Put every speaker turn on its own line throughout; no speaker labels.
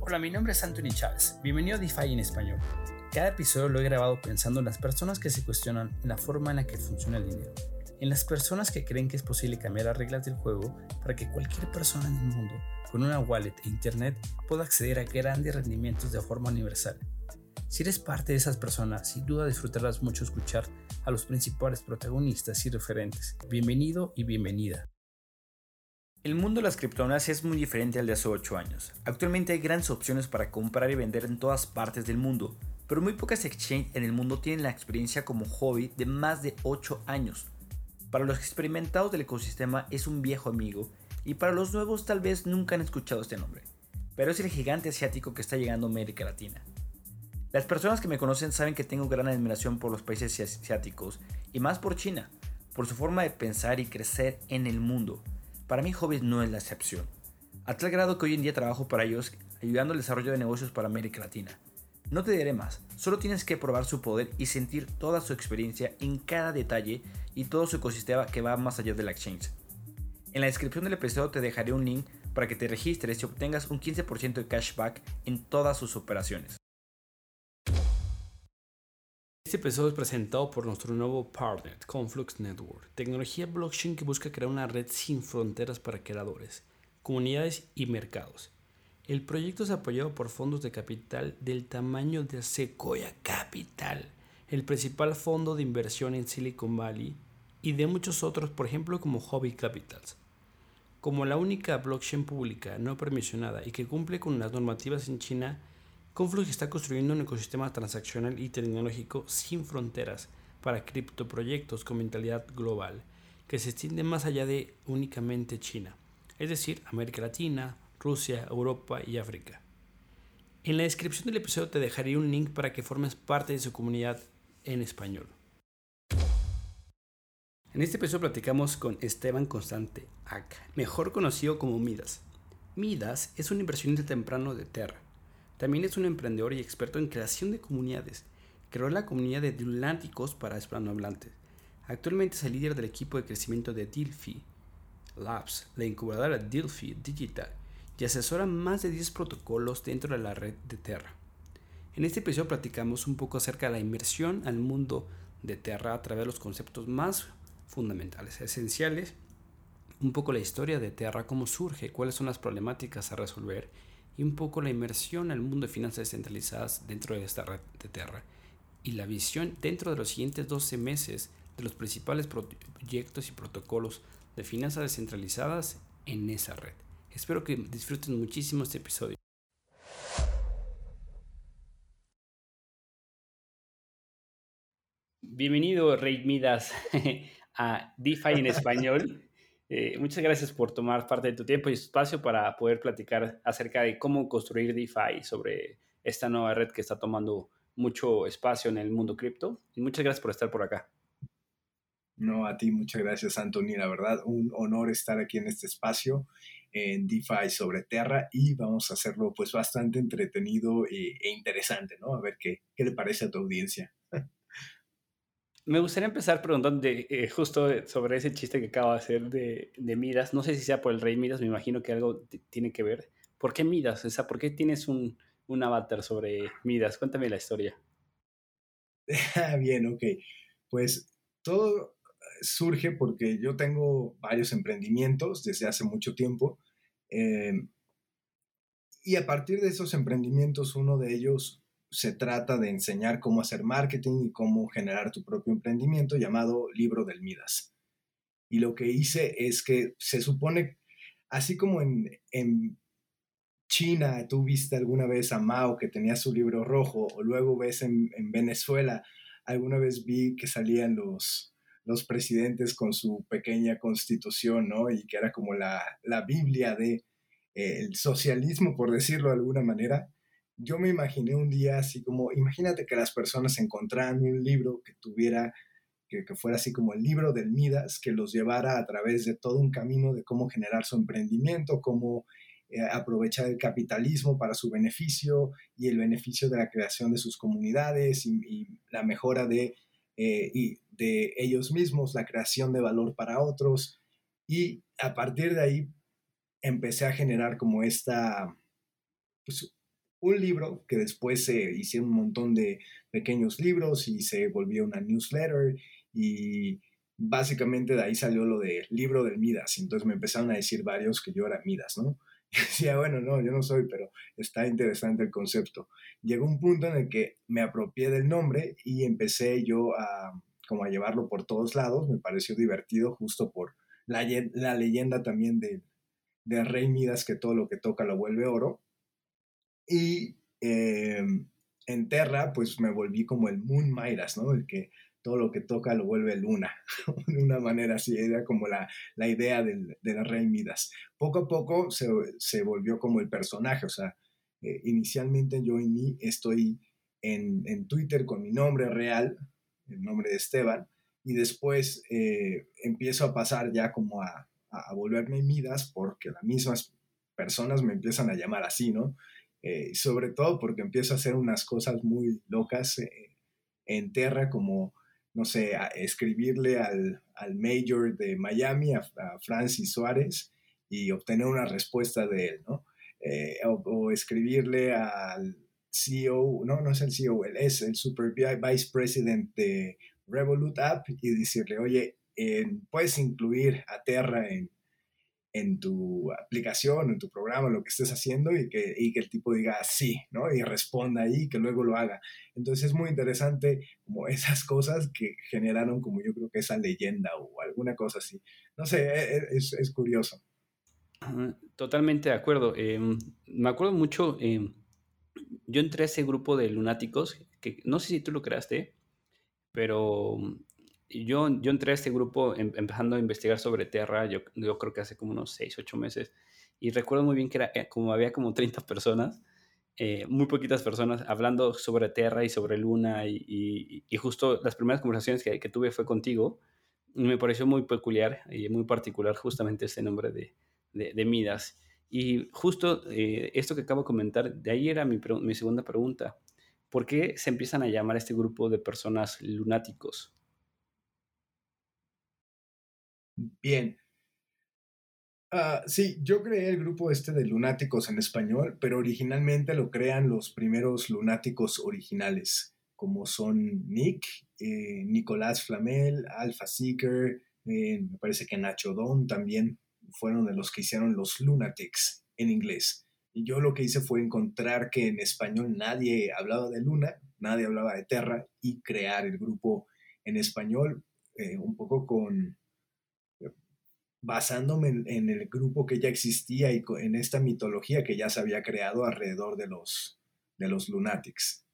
Hola, mi nombre es Anthony Chávez. Bienvenido a DeFi en español. Cada episodio lo he grabado pensando en las personas que se cuestionan la forma en la que funciona el dinero, en las personas que creen que es posible cambiar las reglas del juego para que cualquier persona en el mundo con una wallet e internet pueda acceder a grandes rendimientos de forma universal. Si eres parte de esas personas, sin duda disfrutarás mucho escuchar a los principales protagonistas y referentes. Bienvenido y bienvenida. El mundo de las criptomonedas es muy diferente al de hace 8 años. Actualmente hay grandes opciones para comprar y vender en todas partes del mundo, pero muy pocas exchanges en el mundo tienen la experiencia como hobby de más de 8 años. Para los experimentados del ecosistema es un viejo amigo y para los nuevos tal vez nunca han escuchado este nombre, pero es el gigante asiático que está llegando a América Latina. Las personas que me conocen saben que tengo gran admiración por los países asiáticos y más por China, por su forma de pensar y crecer en el mundo. Para mí Hobbies no es la excepción, a tal grado que hoy en día trabajo para ellos ayudando al desarrollo de negocios para América Latina. No te diré más, solo tienes que probar su poder y sentir toda su experiencia en cada detalle y todo su ecosistema que va más allá de la exchange. En la descripción del episodio te dejaré un link para que te registres y obtengas un 15% de cashback en todas sus operaciones. Este episodio es presentado por nuestro nuevo partner, Conflux Network, tecnología blockchain que busca crear una red sin fronteras para creadores, comunidades y mercados. El proyecto es apoyado por fondos de capital del tamaño de Sequoia Capital, el principal fondo de inversión en Silicon Valley, y de muchos otros, por ejemplo como Hobby Capitals. Como la única blockchain pública no permisionada y que cumple con las normativas en China, Conflux está construyendo un ecosistema transaccional y tecnológico sin fronteras para criptoproyectos con mentalidad global, que se extiende más allá de únicamente China, es decir, América Latina, Rusia, Europa y África. En la descripción del episodio te dejaré un link para que formes parte de su comunidad en español. En este episodio platicamos con Esteban Constante Ac, mejor conocido como Midas. Midas es un inversionista temprano de Terra también es un emprendedor y experto en creación de comunidades. Creó la comunidad de Dulánticos para hispanohablantes. Actualmente es el líder del equipo de crecimiento de Dilphi Labs, la incubadora Dilphi Digital, y asesora más de 10 protocolos dentro de la red de Terra. En este episodio platicamos un poco acerca de la inversión al mundo de Terra a través de los conceptos más fundamentales, esenciales, un poco la historia de Terra, cómo surge, cuáles son las problemáticas a resolver y un poco la inmersión al mundo de finanzas descentralizadas dentro de esta red de Terra y la visión dentro de los siguientes 12 meses de los principales proyectos y protocolos de finanzas descentralizadas en esa red. Espero que disfruten muchísimo este episodio. Bienvenido, Rey Midas, a DeFi en español. Eh, muchas gracias por tomar parte de tu tiempo y espacio para poder platicar acerca de cómo construir DeFi sobre esta nueva red que está tomando mucho espacio en el mundo cripto. Y muchas gracias por estar por acá.
No, a ti muchas gracias, Anthony. La verdad, un honor estar aquí en este espacio en DeFi sobre Terra y vamos a hacerlo pues bastante entretenido e, e interesante, ¿no? A ver qué, qué le parece a tu audiencia.
Me gustaría empezar preguntando eh, justo sobre ese chiste que acabo de hacer de, de, Midas. No sé si sea por el rey Midas, me imagino que algo tiene que ver. ¿Por qué Midas? O ¿por qué tienes un, un avatar sobre Midas? Cuéntame la historia.
Bien, ok. Pues todo surge porque yo tengo varios emprendimientos desde hace mucho tiempo. Em, y a partir de esos emprendimientos, uno de ellos se trata de enseñar cómo hacer marketing y cómo generar tu propio emprendimiento llamado Libro del Midas. Y lo que hice es que se supone, así como en, en China tú viste alguna vez a Mao que tenía su libro rojo, o luego ves en, en Venezuela, alguna vez vi que salían los, los presidentes con su pequeña constitución, ¿no? Y que era como la, la Biblia de eh, socialismo, por decirlo de alguna manera yo me imaginé un día así como, imagínate que las personas encontraran un libro que tuviera, que, fuera así como el libro del Midas, que los llevara a través de todo un camino de cómo generar su emprendimiento, cómo eh, aprovechar el capitalismo para su beneficio y el beneficio de la creación de sus comunidades y, la mejora de, eh, y de ellos mismos, la creación de valor para otros. Y a partir de ahí empecé a generar como esta, pues, un libro que después se hicieron un montón de pequeños libros y se volvió una newsletter y básicamente de ahí salió lo del libro del Midas. Entonces me empezaron a decir varios que yo era Midas, ¿no? Y decía, bueno, no, yo no soy, pero está interesante el concepto. Llegó un punto en el que me apropié del nombre y empecé yo a como a llevarlo por todos lados. Me pareció divertido justo por la, leyenda también de, de Rey Midas que todo lo que toca lo vuelve oro. Y em, en Terra, pues me volví como el Moon Midas, ¿no? El que todo lo que toca lo vuelve luna, de una manera así, era como la, la idea del, de la Rey Midas. Poco a poco se, se volvió como el personaje, o sea, eh, inicialmente yo mí estoy en, en, Twitter con mi nombre real, el nombre de Esteban, y después eh, empiezo a pasar ya como a, a, volverme Midas porque las mismas personas me empiezan a llamar así, ¿no? Eh, sobre todo porque empiezo a hacer unas cosas muy locas en Terra, como no sé, escribirle al, al mayor de Miami, a, Francis Suárez, y obtener una respuesta de él, ¿no? Eh, o, escribirle al CEO, no, no es el CEO, él es el Super Vice President de Revolut App y decirle, oye, puedes incluir a Terra en, en tu aplicación, en tu programa, lo que estés haciendo y que, y que el tipo diga sí, ¿no? Y responda ahí y que luego lo haga. Entonces es muy interesante como esas cosas que generaron como yo creo que esa leyenda o alguna cosa así. No sé, e, e, es, es curioso.
Totalmente de acuerdo. Em, me acuerdo mucho, em, yo entré a ese grupo de lunáticos, que no sé si tú lo creaste, pero yo, entré a este grupo em, empezando a investigar sobre Terra, yo, creo que hace como unos 6, 8 meses, y recuerdo muy bien que era eh, como había como 30 personas, eh, muy poquitas personas hablando sobre Terra y sobre Luna, y, justo las primeras conversaciones que, tuve fue contigo, y me pareció muy peculiar y muy particular justamente ese nombre de, de, Midas. Y justo eh, esto que acabo de comentar, de ahí era mi, mi segunda pregunta. ¿Por qué se empiezan a llamar a este grupo de personas lunáticos?
Bien. Uh, sí, yo creé el grupo este de lunáticos en español, pero originalmente lo crean los primeros lunáticos originales, como son Nick, eh, Nicolás Flamel, Alpha Seeker, eh, me parece que Nacho Don también fueron de los que hicieron los Lunatics en inglés. Y yo lo que hice fue encontrar que en español nadie hablaba de Luna, nadie hablaba de Terra, y crear el grupo en español, eh, un poco con basándome en, el grupo que ya existía y en esta mitología que ya se había creado alrededor de los, de los Lunatics.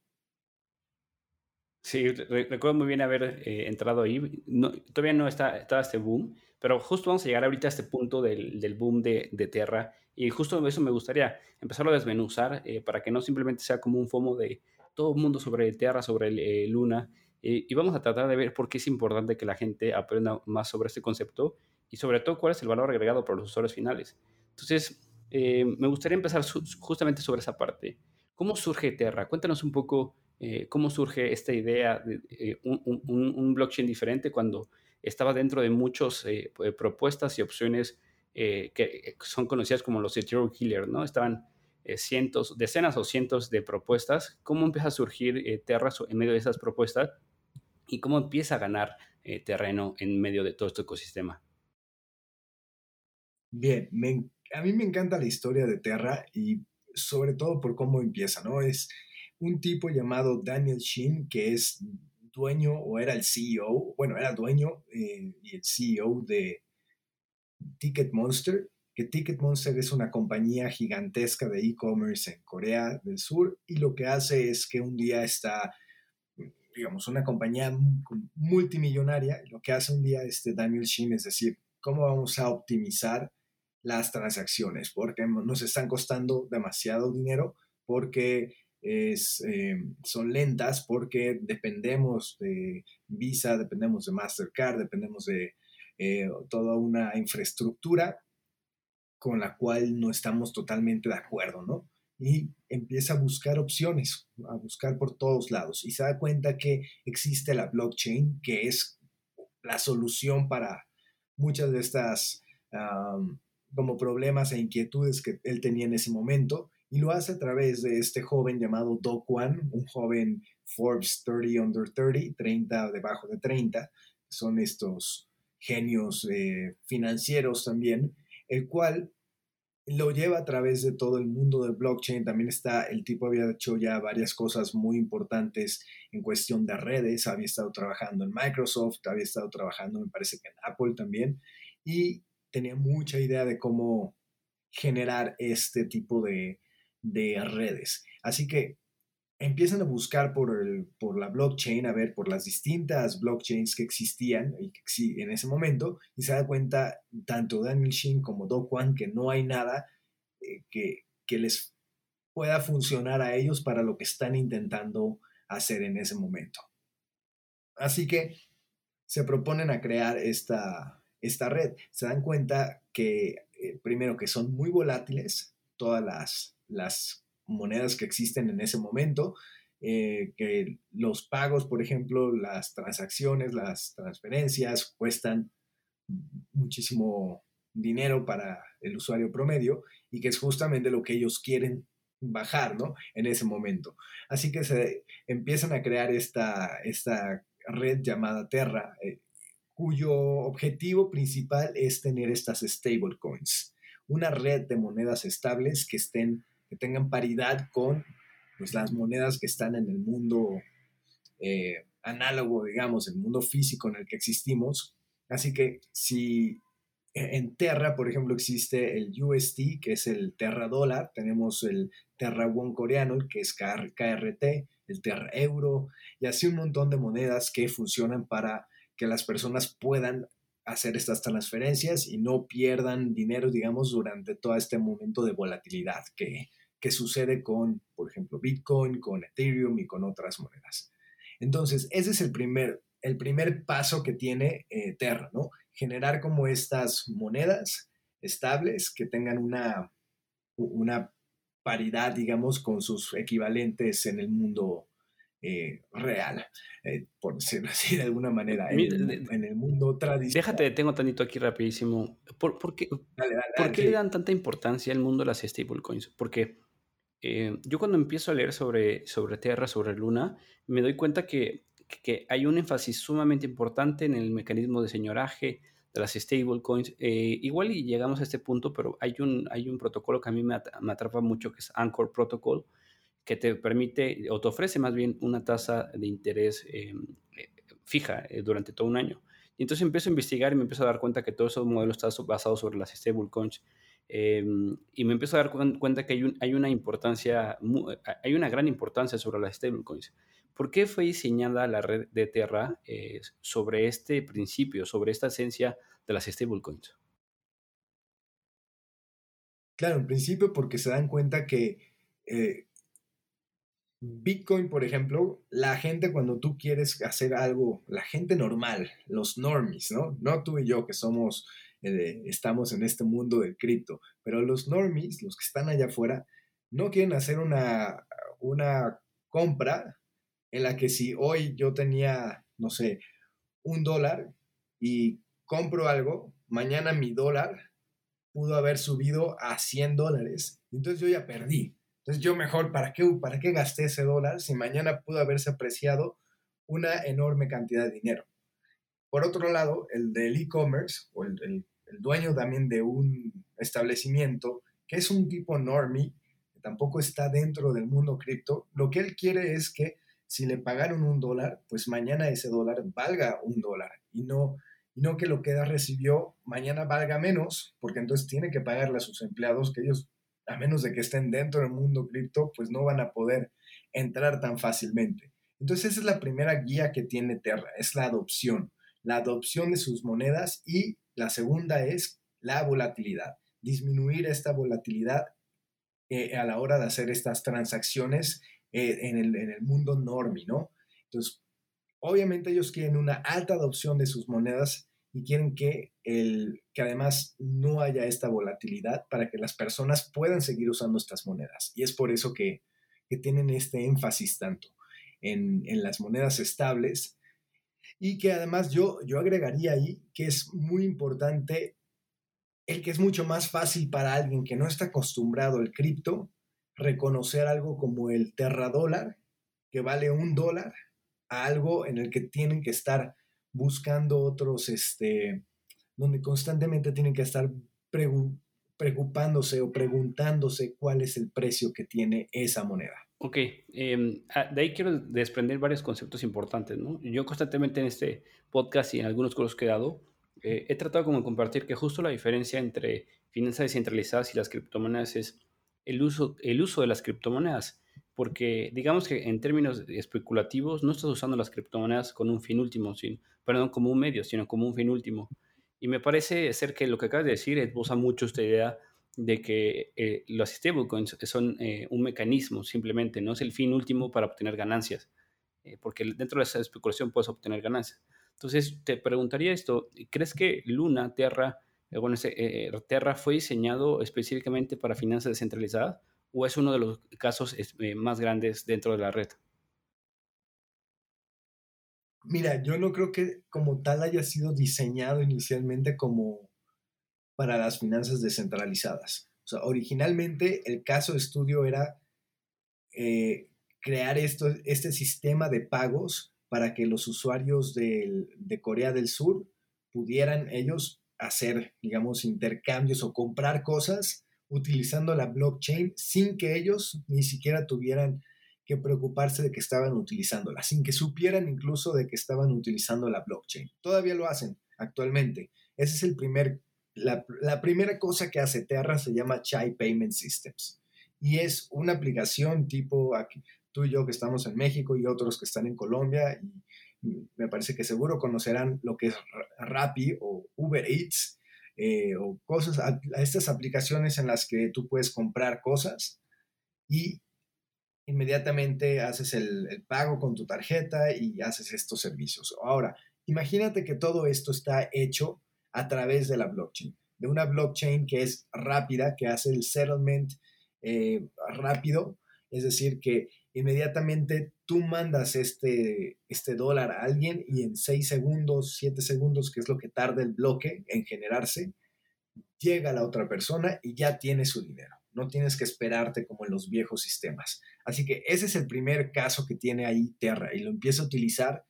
Sí, recuerdo muy bien haber eh, entrado ahí. No, todavía no está, estaba este boom, pero justo vamos a llegar ahorita a este punto del, del boom de, de, Terra. Y justo eso me gustaría empezarlo a desmenuzar eh, para que no simplemente sea como un FOMO de todo el mundo sobre Terra, sobre eh, Luna. y vamos a tratar de ver por qué es importante que la gente aprenda más sobre este concepto y sobre todo cuál es el valor agregado por los usuarios finales. Entonces, eh, me gustaría empezar justamente sobre esa parte. ¿Cómo surge Terra? Cuéntanos un poco eh, cómo surge esta idea de eh, un, un, blockchain diferente cuando estaba dentro de muchas propuestas y opciones que son conocidas como los Ethereum Killer, ¿no? Estaban cientos, decenas o cientos de propuestas. ¿Cómo empieza a surgir Terra en medio de esas propuestas? ¿Y cómo empieza a ganar terreno en medio de todo este ecosistema?
Bien, a mí me encanta la historia de Terra y sobre todo por cómo empieza, ¿no? Es un tipo llamado Daniel Shin que es dueño o era el CEO, bueno, era dueño eh, y el CEO de Ticket Monster, que Ticket Monster es una compañía gigantesca de e-commerce en Corea del Sur y lo que hace es que un día está, digamos, una compañía multimillonaria, lo que hace un día este Daniel Shin es decir, ¿cómo vamos a optimizar las transacciones, porque nos están costando demasiado dinero, porque eh, son lentas, porque dependemos de Visa, dependemos de Mastercard, dependemos de eh, toda una infraestructura con la cual no estamos totalmente de acuerdo, ¿no? Y empieza a buscar opciones, a buscar por todos lados y se da cuenta que existe la blockchain, que es la solución para muchas de estas como problemas e inquietudes que él tenía en ese momento y lo hace a través de este joven llamado Do Kwan, un joven Forbes 30 under 30, 30 debajo de 30, son estos genios eh, financieros también, el cual lo lleva a través de todo el mundo del blockchain. También está, el tipo había hecho ya varias cosas muy importantes en cuestión de redes, había estado trabajando en Microsoft, había estado trabajando, me parece que en Apple también, y tenía mucha idea de cómo generar este tipo de, de redes. Así que empiezan a buscar por, la blockchain, a ver por las distintas blockchains que existían en ese momento, y se da cuenta tanto Daniel Shin como Do Kwan que no hay nada eh, que les pueda funcionar a ellos para lo que están intentando hacer en ese momento. Así que se proponen a crear esta, esta red. Se dan cuenta que, eh, primero, que son muy volátiles todas las, las monedas que existen en ese momento, eh, que los pagos, por ejemplo, las transacciones, las transferencias cuestan muchísimo dinero para el usuario promedio y que es justamente lo que ellos quieren bajar, ¿no? En ese momento. Así que se empiezan a crear esta, esta red llamada Terra, eh, cuyo objetivo principal es tener estas stablecoins, una red de monedas estables que estén que tengan paridad con pues, las monedas que están en el mundo eh, análogo, digamos, el mundo físico en el que existimos. Así que si en Terra, por ejemplo, existe el UST, que es el Terra dólar, tenemos el Terra Won coreano, que es KRT, el Terra euro, y así un montón de monedas que funcionan para que las personas puedan hacer estas transferencias y no pierdan dinero, digamos, durante todo este momento de volatilidad que, que sucede con, por ejemplo, Bitcoin, con Ethereum y con otras monedas. Entonces, ese es el primer, el primer paso que tiene eh, Terra, ¿no? Generar como estas monedas estables que tengan una, una paridad, digamos, con sus equivalentes en el mundo eh, real, eh, por decirlo así de alguna manera, en, el mundo tradicional.
Déjate, detengo tantito aquí rapidísimo. ¿Por, qué, ¿por qué le dan tanta importancia al mundo de las stablecoins? Porque eh, yo cuando empiezo a leer sobre, sobre Tierra, sobre Luna, me doy cuenta que, que, hay un énfasis sumamente importante en el mecanismo de señoraje de las stablecoins. Eh, igual y llegamos a este punto, pero hay un, hay un protocolo que a mí me, atrapa mucho, que es Anchor Protocol, que te permite o te ofrece más bien una tasa de interés eh, fija durante todo un año. Y entonces empiezo a investigar y me empiezo a dar cuenta que todos esos modelos están basados sobre las stablecoins Em, y me empiezo a dar cuenta que hay, una importancia, hay una gran importancia sobre las stablecoins. ¿Por qué fue diseñada la red de Terra eh, sobre este principio, sobre esta esencia de las stablecoins?
Claro, en principio porque se dan cuenta que eh, Bitcoin, por ejemplo, la gente cuando tú quieres hacer algo, la gente normal, los normies, ¿no? No tú y yo que somos eh, estamos en este mundo del cripto. Pero los normies, los que están allá afuera, no quieren hacer una, una compra en la que si hoy yo tenía, no sé, un dólar y compro algo, mañana mi dólar pudo haber subido a 100 dólares. Entonces yo ya perdí. Entonces yo mejor, ¿para qué, ¿para qué gasté ese dólar si mañana pudo haberse apreciado una enorme cantidad de dinero? Por otro lado, el del e-commerce o el, el dueño también de un establecimiento que es un tipo normie, que tampoco está dentro del mundo cripto, lo que él quiere es que si le pagaron un dólar, pues mañana ese dólar valga un dólar y no, y no que lo que recibió mañana valga menos, porque entonces tiene que pagarle a sus empleados que ellos, a menos de que estén dentro del mundo cripto, pues no van a poder entrar tan fácilmente. Entonces esa es la primera guía que tiene Terra, es la adopción, la adopción de sus monedas y la segunda es la volatilidad, disminuir esta volatilidad eh, a la hora de hacer estas transacciones eh, en, el, mundo normi, ¿no? Entonces, obviamente ellos quieren una alta adopción de sus monedas y quieren que, el, que además no haya esta volatilidad para que las personas puedan seguir usando estas monedas. Y es por eso que, tienen este énfasis tanto en, en las monedas estables y que además yo, yo agregaría ahí que es muy importante el que es mucho más fácil para alguien que no está acostumbrado al cripto reconocer algo como el Terra dólar, que vale un dólar, a algo en el que tienen que estar buscando otros, este, donde constantemente tienen que estar preocupándose o preguntándose cuál es el precio que tiene esa moneda.
Ok, em, ah, de ahí quiero desprender varios conceptos importantes. Yo constantemente en este podcast y en algunos cursos que he dado, eh, he tratado como de compartir que justo la diferencia entre finanzas descentralizadas y las criptomonedas es el uso, el uso de las criptomonedas, porque digamos que en términos especulativos no estás usando las criptomonedas con un fin último, sin, perdón, como un medio, sino como un fin último. Y me parece ser que lo que acabas de decir esboza mucho esta idea de que eh, los stablecoins son eh, un mecanismo simplemente, no es el fin último para obtener ganancias, porque dentro de esa especulación puedes obtener ganancias. Entonces, te preguntaría esto, ¿crees que Luna, Terra, eh, bueno, eh, Terra fue diseñado específicamente para finanzas descentralizadas o es uno de los casos eh, más grandes dentro de la red?
Mira, yo no creo que como tal haya sido diseñado inicialmente como para las finanzas descentralizadas. O sea, originalmente el caso de estudio era crear esto, este sistema de pagos para que los usuarios de Corea del Sur pudieran ellos hacer, digamos, intercambios o comprar cosas utilizando la blockchain sin que ellos ni siquiera tuvieran que preocuparse de que estaban utilizándola, sin que supieran incluso de que estaban utilizando la blockchain. Todavía lo hacen actualmente. Esa es el primer, la, la primera cosa que hace Terra se llama Chai Payment Systems y es una aplicación tipo, aquí, tú y yo que estamos en México y otros que están en Colombia, y me parece que seguro conocerán lo que es Rappi o Uber Eats, eh, o cosas, estas aplicaciones en las que tú puedes comprar cosas y inmediatamente haces el, el, pago con tu tarjeta y haces estos servicios. Ahora, imagínate que todo esto está hecho a través de la blockchain, de una blockchain que es rápida, que hace el settlement eh, rápido, es decir, que inmediatamente tú mandas este, este dólar a alguien y en 6 segundos, 7 segundos, que es lo que tarda el bloque en generarse, llega la otra persona y ya tiene su dinero. No tienes que esperarte como en los viejos sistemas. Así que ese es el primer caso que tiene ahí Terra y lo empieza a utilizar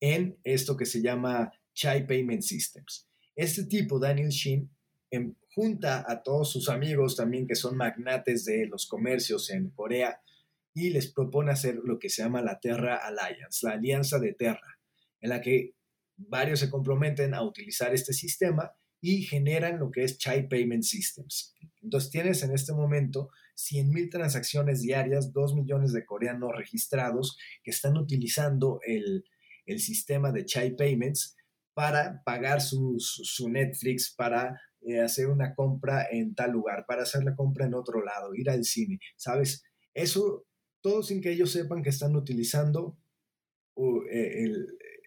en esto que se llama Chai Payment Systems. Este tipo, Daniel Shin, em, junta a todos sus amigos también que son magnates de los comercios en Corea y les propone hacer lo que se llama la Terra Alliance, la Alianza de Terra, en la que varios se comprometen a utilizar este sistema y generan lo que es Chai Payment Systems. Entonces tienes en este momento 100.000 transacciones diarias, 2 millones de coreanos registrados que están utilizando el, sistema de Chai Payments para pagar su, su, Netflix, para eh, hacer una compra en tal lugar, para hacer la compra en otro lado, ir al cine, ¿sabes? Eso todo sin que ellos sepan que están utilizando e,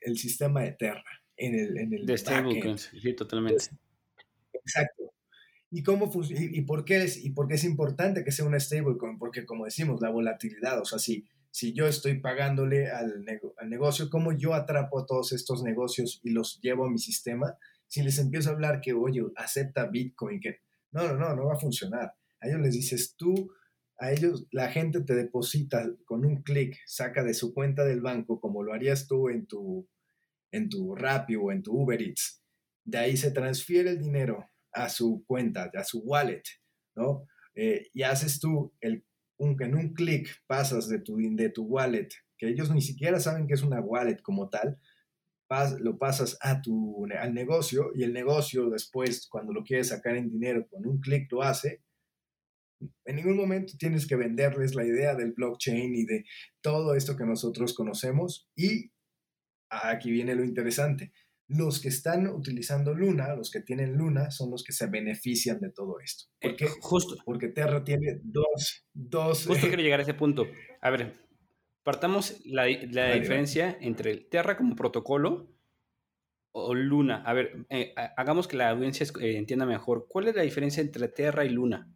el, sistema de Terra en el, en el
de sí, totalmente.
Exacto. ¿Y, cómo y, por qué es, ¿Y por qué es importante que sea una stablecoin? Porque como decimos, la volatilidad, o sea, si, si yo estoy pagándole al, al negocio, ¿cómo yo atrapo a todos estos negocios y los llevo a mi sistema? Si les empiezo a hablar que, oye, acepta Bitcoin, que no, no, no, no va a funcionar. A ellos les dices, tú a ellos la gente te deposita con un clic, saca de su cuenta del banco, como lo harías tú en tu, en tu Rappi o en tu Uber Eats. De ahí se transfiere el dinero a su cuenta, a su wallet, ¿no? Eh, y haces tú, el, un, en un clic pasas de tu, de tu wallet, que ellos ni siquiera saben que es una wallet como tal, lo pasas a tu, al negocio y el negocio después, cuando lo quieres sacar en dinero, con un clic lo hace en ningún momento tienes que venderles la idea del blockchain y de todo esto que nosotros conocemos. Y aquí viene lo interesante. Los que están utilizando Luna, los que tienen Luna, son los que se benefician de todo esto. ¿Por eh, qué?
justo.
Porque Terra tiene dos... dos
justo quiero llegar a ese punto. A ver, partamos la, la diferencia entre Terra como protocolo o Luna. A ver, eh, hagamos que la audiencia eh, entienda mejor. ¿Cuál es la diferencia entre Terra y Luna?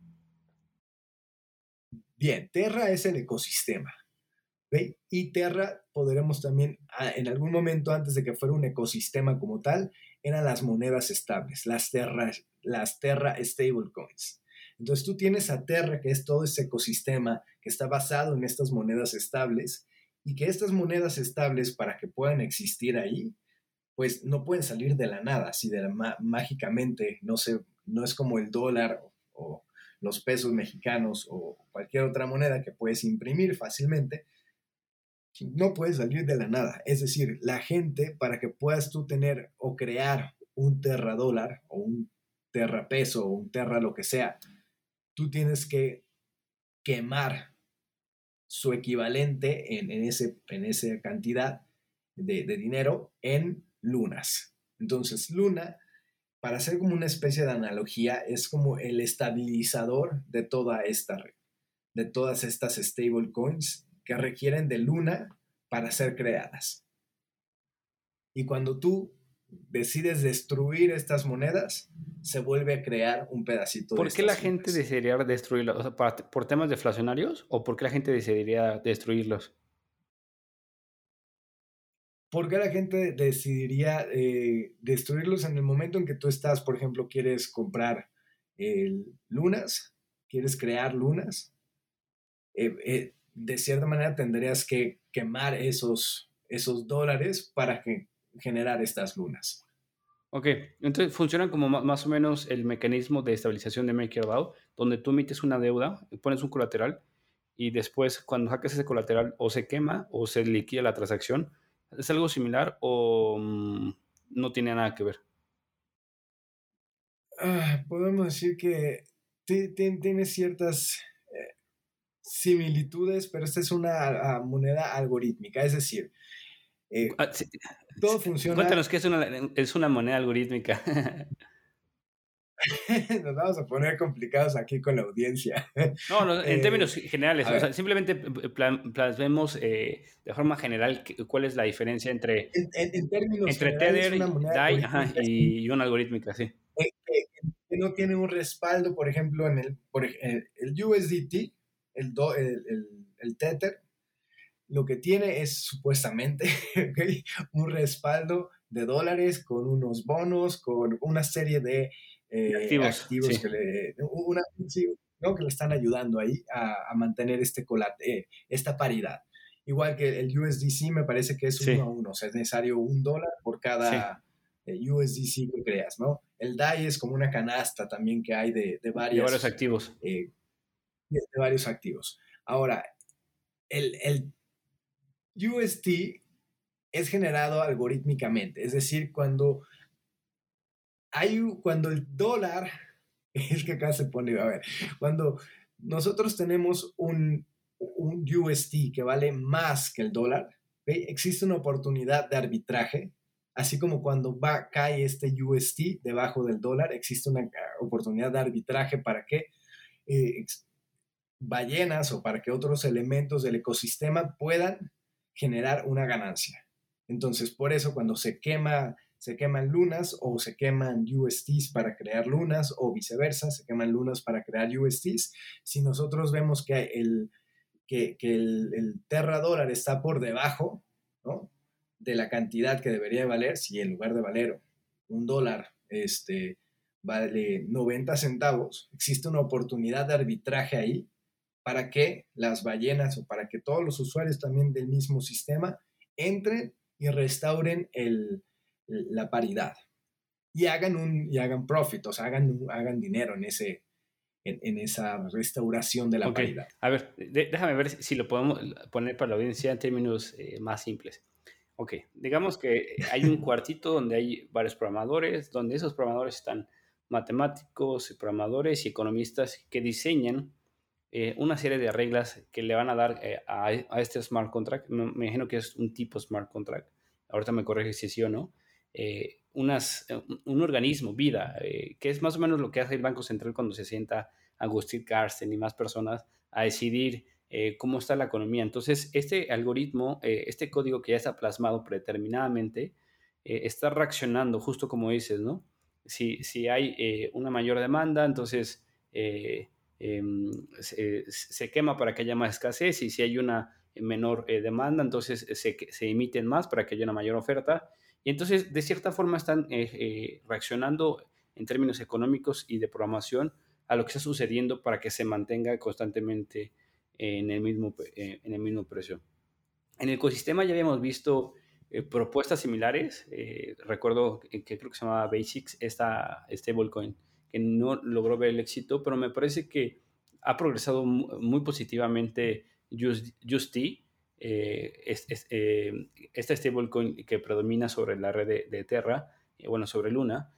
Bien, Terra es el ecosistema. ¿ve? Y Terra podremos también, ah, en algún momento antes de que fuera un ecosistema como tal, eran las monedas estables, las Terra, las Terra Stablecoins. Entonces tú tienes a Terra, que es todo ese ecosistema que está basado en estas monedas estables, y que estas monedas estables, para que puedan existir ahí, pues no pueden salir de la nada, así de la mágicamente, no sé, no es como el dólar o los pesos mexicanos o cualquier otra moneda que puedes imprimir fácilmente, no puede salir de la nada. Es decir, la gente, para que puedas tú tener o crear un terra dólar o un terra peso o un terra lo que sea, tú tienes que quemar su equivalente en, ese, en esa cantidad de, de dinero en lunas. Entonces, luna, para hacer como una especie de analogía, es como el estabilizador de toda esta red, de todas estas stablecoins que requieren de luna para ser creadas. Y cuando tú decides destruir estas monedas, se vuelve a crear un pedacito.
¿Por qué la gente decidiría destruirlos? ¿Por temas deflacionarios o por qué la gente decidiría destruirlos?
¿Por qué la gente decidiría eh, destruirlos en el momento en que tú estás, por ejemplo, quieres comprar lunas, quieres crear lunas? Eh, eh, de cierta manera tendrías que quemar esos, esos dólares para que, generar estas lunas.
Ok, entonces funcionan como más o menos el mecanismo de estabilización de MakerDAO, donde tú emites una deuda, pones un colateral y después cuando sacas ese colateral o se quema o se liquida la transacción. ¿Es algo similar o mm, no tiene nada que ver?
Ah, podemos decir que tiene ciertas similitudes, pero esta es una ah, moneda algorítmica, es decir, eh, ah, todo funciona.
Cuéntanos qué es una, es una moneda algorítmica.
Nos vamos a poner complicados aquí con la audiencia.
No, no en eh, términos generales, simplemente plasmemos eh, de forma general cuál es la diferencia entre,
en, términos
entre Tether, DAI y, una algorítmica, sí.
que no tiene un respaldo, por ejemplo, en el, por, el USDT el, el, el, Tether, lo que tiene es supuestamente un respaldo de dólares con unos bonos, con una serie de eh, activos, que, le, que le están ayudando ahí a, mantener este eh, esta paridad. Igual que el USDC me parece que es uno a uno, o sea, es necesario un dólar por cada eh, USDC que creas, ¿no? El DAI es como una canasta también que hay de, de,
varios activos
de varios activos. Ahora, el, el UST es generado algorítmicamente, es decir, cuando hay cuando el dólar es que acá se pone, a ver, cuando nosotros tenemos un, un UST que vale más que el dólar, existe una oportunidad de arbitraje, así como cuando va, cae este UST debajo del dólar, existe una oportunidad de arbitraje para que eh, ballenas o para que otros elementos del ecosistema puedan generar una ganancia. Entonces, por eso cuando se quema se queman lunas o se queman USTs para crear lunas o viceversa, se queman lunas para crear USTs. Si nosotros vemos que el, que, el, Terra dólar está por debajo de la cantidad que debería valer, si en lugar de valer un dólar este, vale 90 centavos, existe una oportunidad de arbitraje ahí para que las ballenas o para que todos los usuarios también del mismo sistema entren y restauren el, la paridad y hagan un y hagan profit, o sea, hagan, hagan dinero en ese en, esa restauración de la paridad.
A ver, déjame ver si lo podemos poner para la audiencia en términos eh, más simples. Ok, digamos que hay un cuartito donde hay varios programadores, donde esos programadores están matemáticos, programadores y economistas que diseñan eh, una serie de reglas que le van a dar eh, a, este smart contract. Me, imagino que es un tipo smart contract. Ahorita me corrige si sí o no. Eh, unas, un organismo, vida, que es más o menos lo que hace el Banco Central cuando se sienta Agustín Carsten y más personas a decidir cómo está la economía. Entonces, este algoritmo, este código que ya está plasmado predeterminadamente, está reaccionando justo como dices, ¿no? Si, si hay una mayor demanda, entonces Em, se, quema para que haya más escasez y si hay una menor eh, demanda, entonces se, se, emiten más para que haya una mayor oferta Y entonces, de cierta forma, están eh, eh, reaccionando en términos económicos y de programación a lo que está sucediendo para que se mantenga constantemente en el mismo, en el mismo precio. En el ecosistema ya habíamos visto propuestas similares. recuerdo que, creo que se llamaba Basics, esta stablecoin, que no logró ver el éxito, pero me parece que ha progresado muy positivamente Justy, eh, eh, esta stablecoin que predomina sobre la red de, Terra, eh, bueno, sobre Luna.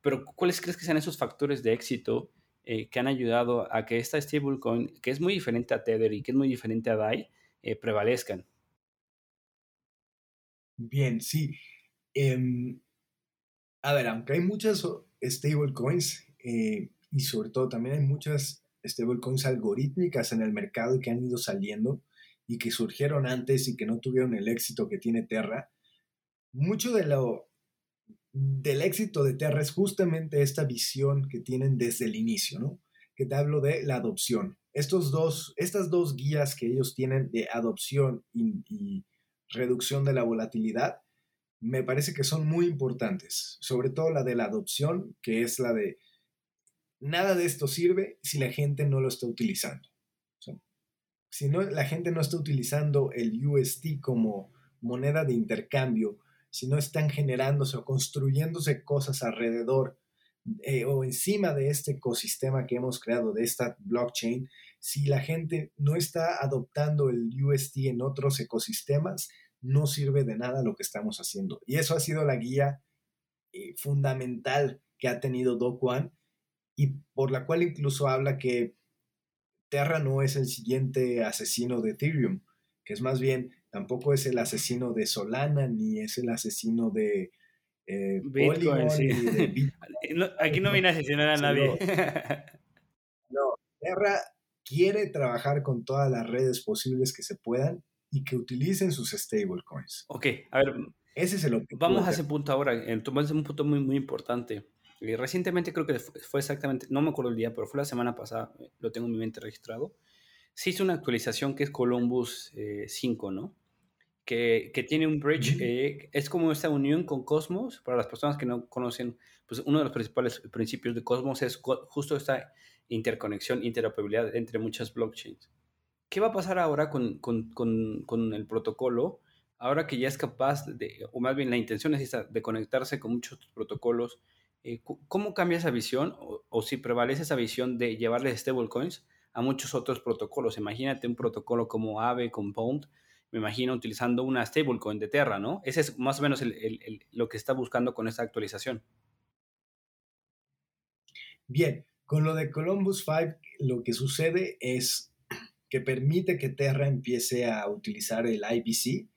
pero ¿cuáles crees que sean esos factores de éxito que han ayudado a que esta stablecoin, que es muy diferente a Tether y que es muy diferente a DAI, prevalezcan?
Bien, sí. Em, a ver, aunque hay muchas stablecoins y sobre todo también hay muchas stablecoins algorítmicas en el mercado que han ido saliendo y que surgieron antes y que no tuvieron el éxito que tiene Terra. Mucho de lo, del éxito de Terra es justamente esta visión que tienen desde el inicio, ¿no? Que te hablo de la adopción. Estos dos, estas dos guías que ellos tienen de adopción y, y reducción de la volatilidad, me parece que son muy importantes, sobre todo la de la adopción, que es la de nada de esto sirve si la gente no lo está utilizando. Si no, la gente no está utilizando el UST como moneda de intercambio, si no están generándose o construyéndose cosas alrededor eh, o encima de este ecosistema que hemos creado, de esta blockchain, si la gente no está adoptando el UST en otros ecosistemas, no sirve de nada lo que estamos haciendo. Y eso ha sido la guía eh, fundamental que ha tenido Do y por la cual incluso habla que Terra no es el siguiente asesino de Ethereum, que es más bien, tampoco es el asesino de Solana, ni es el asesino de eh, Bitcoin.
aquí no viene a asesinar a nadie.
no, Terra quiere trabajar con todas las redes posibles que se puedan y que utilicen sus stablecoins.
Ok, a ver.
Ese es el objetivo.
Vamos a ese punto ahora. Tomas un punto muy, muy importante. Y recientemente creo que fue exactamente, no me acuerdo el día, pero fue la semana pasada, eh, lo tengo en mi mente registrado. Se hizo una actualización que es Columbus 5, eh, ¿no? Que, que, tiene un bridge, eh, es como esta unión con Cosmos. Para las personas que no conocen, pues uno de los principales principios de Cosmos es justo esta interconexión, interoperabilidad entre muchas blockchains. ¿Qué va a pasar ahora con, con, con, con el protocolo? Ahora que ya es capaz de, o más bien la intención es esta, de conectarse con muchos protocolos, eh, ¿cómo cambia esa visión o, si prevalece esa visión de llevarle stablecoins a muchos otros protocolos? Imagínate un protocolo como Aave, Compound, me imagino utilizando una stablecoin de Terra, ¿no? Ese es más o menos lo que está buscando con esta actualización.
Bien, con lo de Columbus 5, lo que sucede es que permite que Terra empiece a utilizar el IBC,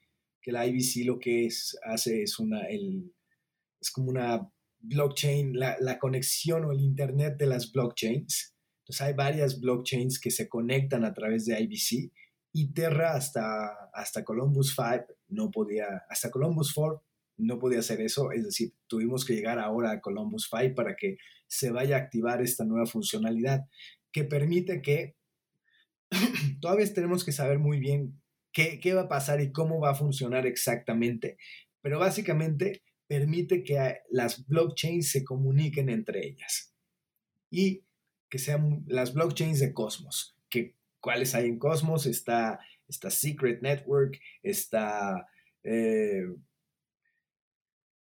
que el IBC lo que hace es una, es como una blockchain, la, conexión o el Internet de las blockchains. Entonces hay varias blockchains que se conectan a través de IBC y Terra hasta, hasta Columbus 5 no podía, hasta Columbus 4 no podía hacer eso, es decir, tuvimos que llegar ahora a Columbus 5 para que se vaya a activar esta nueva funcionalidad que permite que todavía tenemos que saber muy bien qué, qué va a pasar y cómo va a funcionar exactamente, pero básicamente permite que las blockchains se comuniquen entre ellas y que sean las blockchains de Cosmos. Que, ¿Cuáles hay en Cosmos? Está, está Secret Network, está... Eh,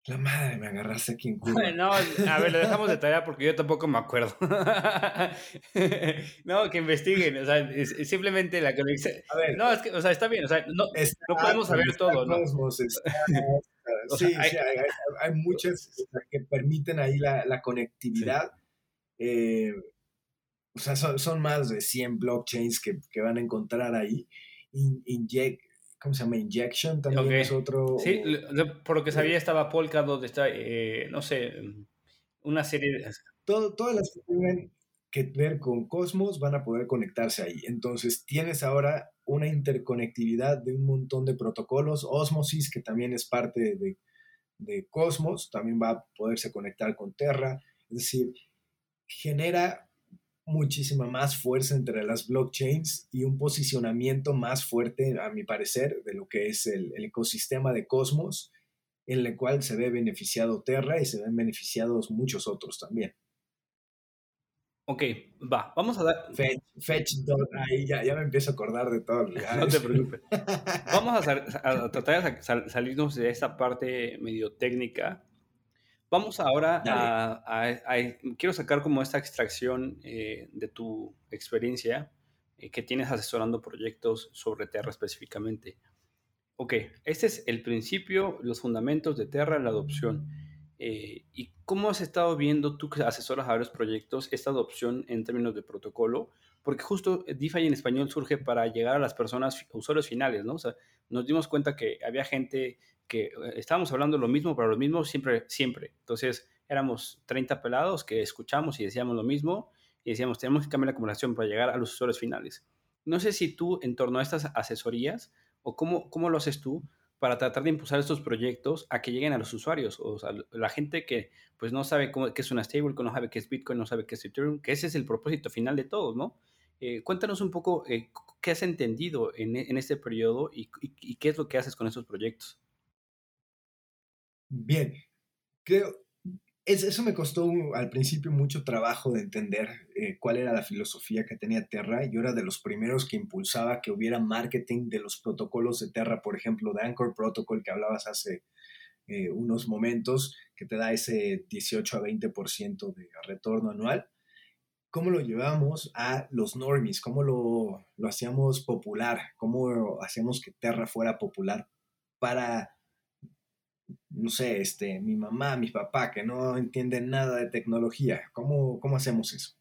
la madre, me agarraste aquí en
Cuba. No, a ver, lo dejamos de tarea porque yo tampoco me acuerdo. no, que investiguen, o sea, simplemente la conexión. A ver, no, es que, o sea, está bien, o sea, no, no podemos saber todo, ¿no?
Está, sí, hay, hay, muchas que permiten ahí la, la conectividad. Eh, o sea, son, son, más de 100 blockchains que, que van a encontrar ahí. inject, ¿Cómo se llama? Injection también es otro.
Sí, por lo que sabía estaba Polkadot, está, eh, no sé, una serie de...
Todo, todas las que tienen que ver con Cosmos van a poder conectarse ahí. Entonces tienes ahora una interconectividad de un montón de protocolos. Osmosis, que también es parte de, Cosmos, también va a poderse conectar con Terra. Es decir, genera muchísima más fuerza entre las blockchains y un posicionamiento más fuerte, a mi parecer, de lo que es el, ecosistema de Cosmos en el cual se ve beneficiado Terra y se ven beneficiados muchos otros también.
Ok, va, vamos a dar.
Fetch, fetch ahí ya, ya, me empiezo a acordar de todo.
no te preocupes. vamos a, tratar de salirnos de esta parte medio técnica. Vamos ahora a, Quiero sacar como esta extracción eh, de tu experiencia eh, que tienes asesorando proyectos sobre Terra específicamente. Ok, este es el principio, los fundamentos de Terra, la adopción. Eh, ¿Y cómo has estado viendo tú que asesoras a varios proyectos esta adopción en términos de protocolo? Porque justo DeFi en español surge para llegar a las personas, usuarios finales, ¿no? O sea, nos dimos cuenta que había gente que eh, estábamos hablando lo mismo para lo mismo siempre, siempre. Entonces, éramos 30 pelados que escuchamos y decíamos lo mismo y decíamos, tenemos que cambiar la comunicación para llegar a los usuarios finales. No sé si tú, en torno a estas asesorías, o cómo, cómo lo haces tú para tratar de impulsar estos proyectos a que lleguen a los usuarios, o sea, la gente que pues no sabe cómo, qué es una stablecoin, no sabe qué es Bitcoin, no sabe qué es Ethereum, que ese es el propósito final de todos, ¿no? Eh, cuéntanos un poco eh, qué has entendido en, este periodo y, y, qué es lo que haces con estos proyectos.
Bien, creo, eso me costó al principio mucho trabajo de entender eh, cuál era la filosofía que tenía Terra. Yo era de los primeros que impulsaba que hubiera marketing de los protocolos de Terra, por ejemplo, de Anchor Protocol que hablabas hace eh, unos momentos, que te da ese 18 a 20% de retorno anual. ¿Cómo lo llevamos a los normies? ¿Cómo lo, lo hacíamos popular? ¿Cómo hacíamos que Terra fuera popular para no sé, este, mi mamá, mi papá, que no entienden nada de tecnología. ¿Cómo, ¿Cómo hacemos eso?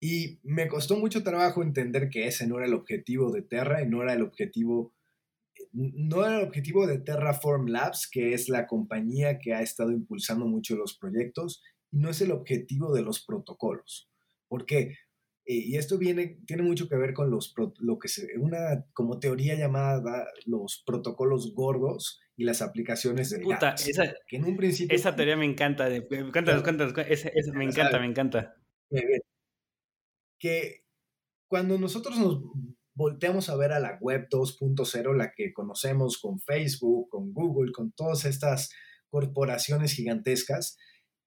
Y me costó mucho trabajo entender que ese no era el objetivo de Terra y no era el objetivo, no era el objetivo de Terraform Labs, que es la compañía que ha estado impulsando mucho los proyectos, y no es el objetivo de los protocolos. ¿Por qué? Eh, y esto viene, tiene mucho que ver con los, lo que se, una como teoría llamada los protocolos gordos y las aplicaciones de
Puta, esa, que en un principio... Esa teoría me encanta, me encanta, me encanta, me encanta, me encanta.
Que cuando nosotros nos volteamos a ver a la web 2.0, la que conocemos con Facebook, con Google, con todas estas corporaciones gigantescas,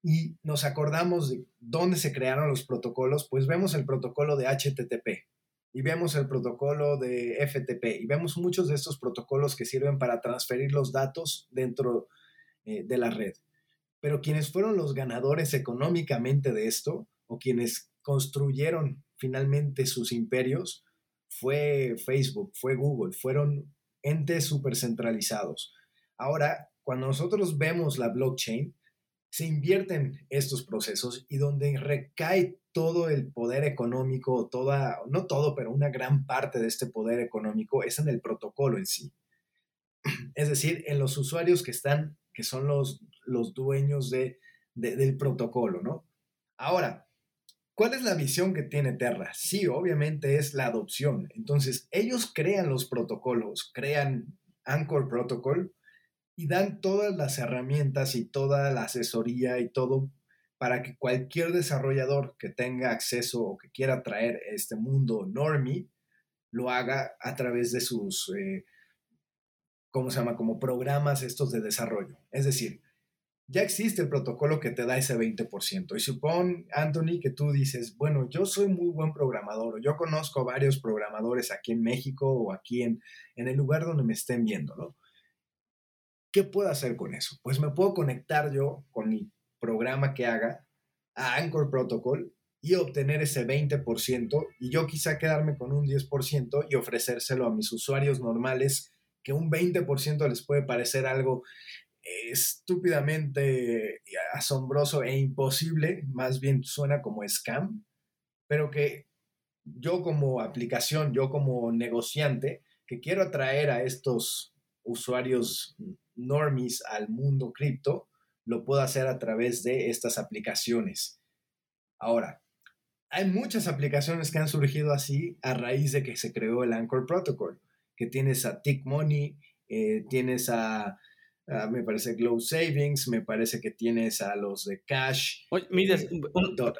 y nos acordamos de dónde se crearon los protocolos, pues vemos el protocolo de HTTP y vemos el protocolo de FTP y vemos muchos de estos protocolos que sirven para transferir los datos dentro eh, de la red. Pero quienes fueron los ganadores económicamente de esto o quienes construyeron finalmente sus imperios fue Facebook, fue Google, fueron entes súper centralizados. Ahora, cuando nosotros vemos la blockchain, se invierten estos procesos y donde recae todo el poder económico, toda, no todo, pero una gran parte de este poder económico es en el protocolo en sí. Es decir, en los usuarios que están, que son los, los dueños de, del protocolo, ¿no? Ahora, ¿cuál es la visión que tiene Terra? Sí, obviamente es la adopción. Entonces, ellos crean los protocolos, crean Anchor Protocol, y dan todas las herramientas y toda la asesoría y todo para que cualquier desarrollador que tenga acceso o que quiera traer este mundo normie lo haga a través de sus, eh, ¿cómo se llama? Como programas estos de desarrollo. Es decir, ya existe el protocolo que te da ese 20%. Y supón, Anthony, que tú dices, bueno, yo soy muy buen programador, o yo conozco varios programadores aquí en México o aquí en, en el lugar donde me estén viendo, ¿no? ¿Qué puedo hacer con eso? Pues me puedo conectar yo con mi programa que haga a Anchor Protocol y obtener ese 20% y yo quizá quedarme con un 10% y ofrecérselo a mis usuarios normales que un 20% les puede parecer algo estúpidamente asombroso e imposible, más bien suena como scam, pero que yo como aplicación, yo como negociante, que quiero atraer a estos usuarios normies al mundo cripto, lo puedo hacer a través de estas aplicaciones. Ahora, hay muchas aplicaciones que han surgido así a raíz de que se creó el Anchor Protocol, que tienes a Tick Money, eh, tienes a, me parece, Glow Savings, me parece que tienes a los de Cash.
Oye, eh,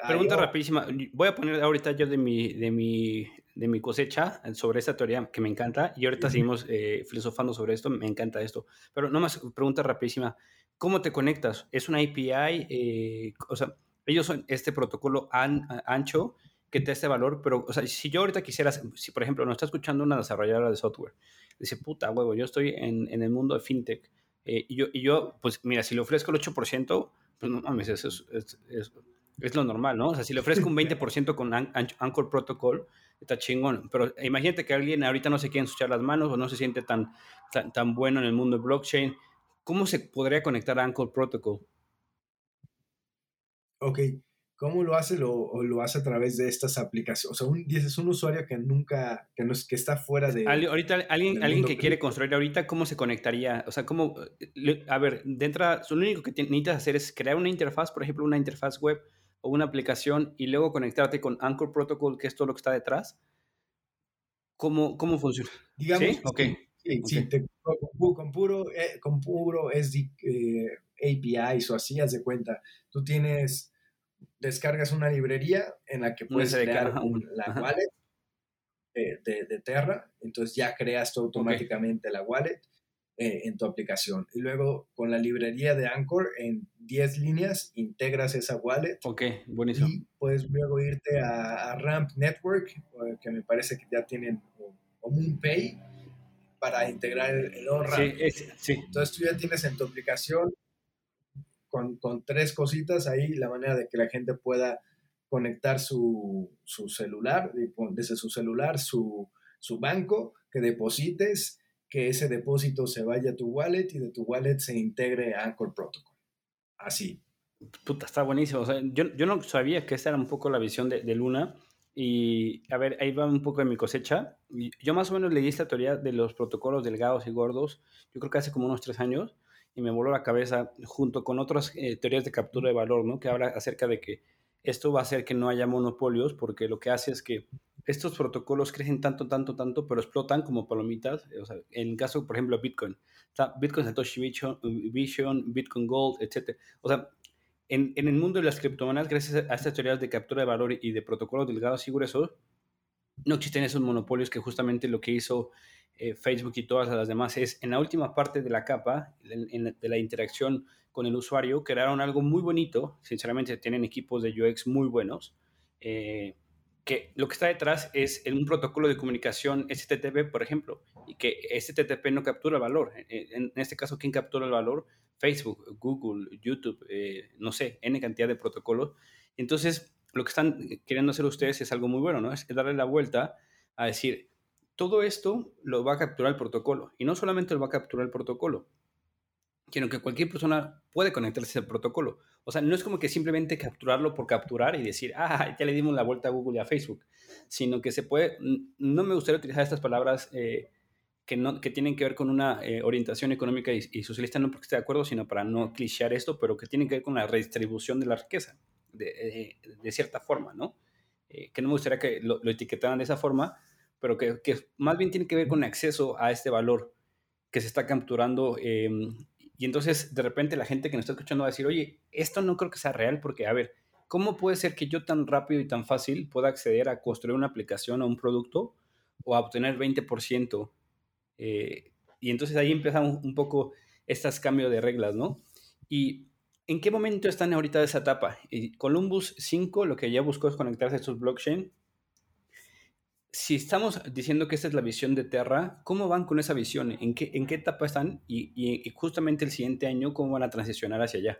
pregunta rapidísima. Voy a poner ahorita yo de mi, de mi de mi cosecha sobre esta teoría que me encanta y ahorita seguimos eh, filosofando sobre esto, me encanta esto. Pero nomás pregunta rapidísima, ¿cómo te conectas? ¿Es una API? Eh, o sea, ellos son este protocolo ancho que te da este valor, pero, o sea, si yo ahorita quisiera, si por ejemplo nos está escuchando una desarrolladora de software, dice, puta huevo, yo estoy en, en el mundo de fintech eh, y, yo, y yo, pues mira, si le ofrezco el 8%, pues no mames, eso es, es, es, es lo normal, ¿no? O sea, si le ofrezco un 20% con Anchor Protocol, está chingón. Pero imagínate que alguien ahorita no se quiere ensuciar las manos o no se siente tan, tan, tan bueno en el mundo de blockchain. ¿Cómo se podría conectar a Anchor Protocol?
Ok, ¿cómo lo hace? Lo, lo hace a través de estas aplicaciones. O sea, un, dices un usuario que nunca, que, no es, que está fuera de...
Ahorita, alguien, alguien que quiere construir ahorita, ¿cómo se conectaría? O sea, ¿cómo? A ver, dentro, lo único que necesitas hacer es crear una interfaz, por ejemplo, una interfaz web o una aplicación y luego conectarte con Anchor Protocol, que es todo lo que está detrás. ¿Cómo, cómo funciona?
Digamos, ¿Sí? Okay. Sí, con, puro, eh, con puro SD, eh, APIs o así, haz de cuenta. Tú tienes, descargas una librería en la que puedes crear la wallet de, Terra, entonces ya creas tú automáticamente la wallet eh, en tu aplicación. Y luego con la librería de Anchor, en 10 líneas, integras esa wallet.
Ok, buenísimo.
Y puedes luego irte a, Ramp Network, que me parece que ya tienen, o, MoonPay, para integrar el, el
Sí, sí.
Entonces tú ya tienes en tu aplicación con, con, tres cositas ahí la manera de que la gente pueda conectar su, su celular, desde su celular, su, su banco, que deposites que ese depósito se vaya a tu wallet y de tu wallet se integre a Anchor Protocol. Así.
Puta, está buenísimo. O sea, yo, yo, no sabía que esa era un poco la visión de, de, Luna. Y a ver, ahí va un poco de mi cosecha. Yo más o menos leí esta teoría de los protocolos delgados y gordos, yo creo que hace como unos tres años, y me voló la cabeza junto con otras eh, teorías de captura de valor, ¿no? Que habla acerca de que esto va a hacer que no haya monopolios, porque lo que hace es que estos protocolos crecen tanto, tanto, tanto, pero explotan como palomitas. O sea, en el caso, por ejemplo, Bitcoin. Está Bitcoin Satoshi Vision, Bitcoin Gold, etc. O sea, en, en, el mundo de las criptomonedas, gracias a estas teorías de captura de valor y de protocolos delgados y gruesos, no existen esos monopolios que justamente lo que hizo eh, Facebook y todas las demás es en la última parte de la capa, en, de la interacción con el usuario, crearon algo muy bonito. Sinceramente, tienen equipos de UX muy buenos. Eh, que lo que está detrás es un protocolo de comunicación STTP, por ejemplo, y que STTP no captura el valor. En, este caso, ¿quién captura el valor? Facebook, Google, YouTube, eh, no sé, N cantidad de protocolos. Entonces, lo que están queriendo hacer ustedes es algo muy bueno, ¿no? Es darle la vuelta a decir, todo esto lo va a capturar el protocolo. Y no solamente lo va a capturar el protocolo, sino que cualquier persona puede conectarse al protocolo. O sea, no es como que simplemente capturarlo por capturar y decir, ah, ya le dimos la vuelta a Google y a Facebook, sino que se puede, no me gustaría utilizar estas palabras eh, que, no, que tienen que ver con una eh, orientación económica y, socialista, no porque esté de acuerdo, sino para no clichear esto, pero que tienen que ver con la redistribución de la riqueza, de, eh, de cierta forma, ¿no? que no me gustaría que lo, lo etiquetaran de esa forma, pero que, que, más bien tiene que ver con acceso a este valor que se está capturando em, y entonces, de repente, la gente que nos está escuchando va a decir, oye, esto no creo que sea real porque, a ver, ¿cómo puede ser que yo tan rápido y tan fácil pueda acceder a construir una aplicación o un producto o a obtener 20%? Eh, y entonces ahí empiezan un, poco estos cambios de reglas, ¿no? Y ¿en qué momento están ahorita de esa etapa? Y Columbus 5 lo que ya buscó es conectarse a estos blockchain si estamos diciendo que esta es la visión de Terra, ¿cómo van con esa visión? ¿En qué, en qué etapa están? Y, justamente el siguiente año, ¿cómo van a transicionar hacia allá?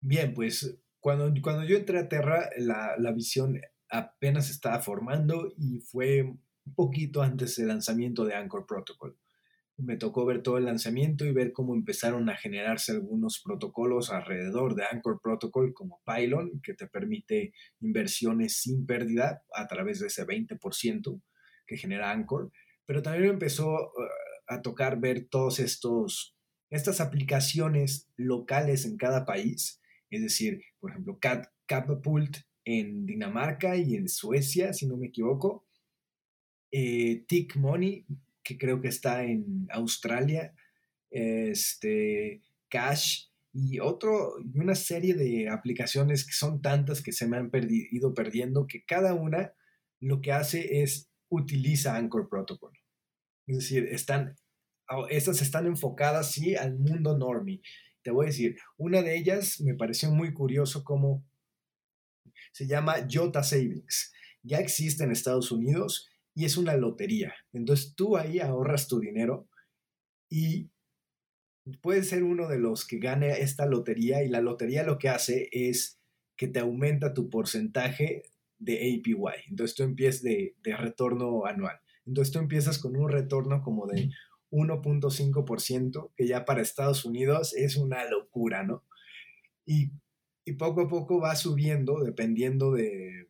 Bien, pues cuando, cuando yo entré a Terra, la, la visión apenas estaba formando y fue un poquito antes del lanzamiento de Anchor Protocol me tocó ver todo el lanzamiento y ver cómo empezaron a generarse algunos protocolos alrededor de Anchor Protocol como Pylon, que te permite inversiones sin pérdida a través de ese 20% que genera Anchor. Pero también empezó uh, a tocar ver todos estos estas aplicaciones locales en cada país, es decir, por ejemplo, Catapult en Dinamarca y en Suecia, si no me equivoco, eh, Tick Money que creo que está en Australia, este, Cash y otro, y una serie de aplicaciones que son tantas que se me han ido perdiendo, que cada una lo que hace es utiliza Anchor Protocol. Es decir, están, estas están enfocadas, sí, al mundo normie. Te voy a decir, una de ellas me pareció muy curioso como se llama Jota Savings. Ya existe en Estados Unidos y es una lotería. Entonces tú ahí ahorras tu dinero y puedes ser uno de los que gane esta lotería y la lotería lo que hace es que te aumenta tu porcentaje de APY. Entonces tú empiezas de, de retorno anual. Entonces tú empiezas con un retorno como de 1.5%, que ya para Estados Unidos es una locura, ¿no? Y, y poco a poco va subiendo dependiendo de,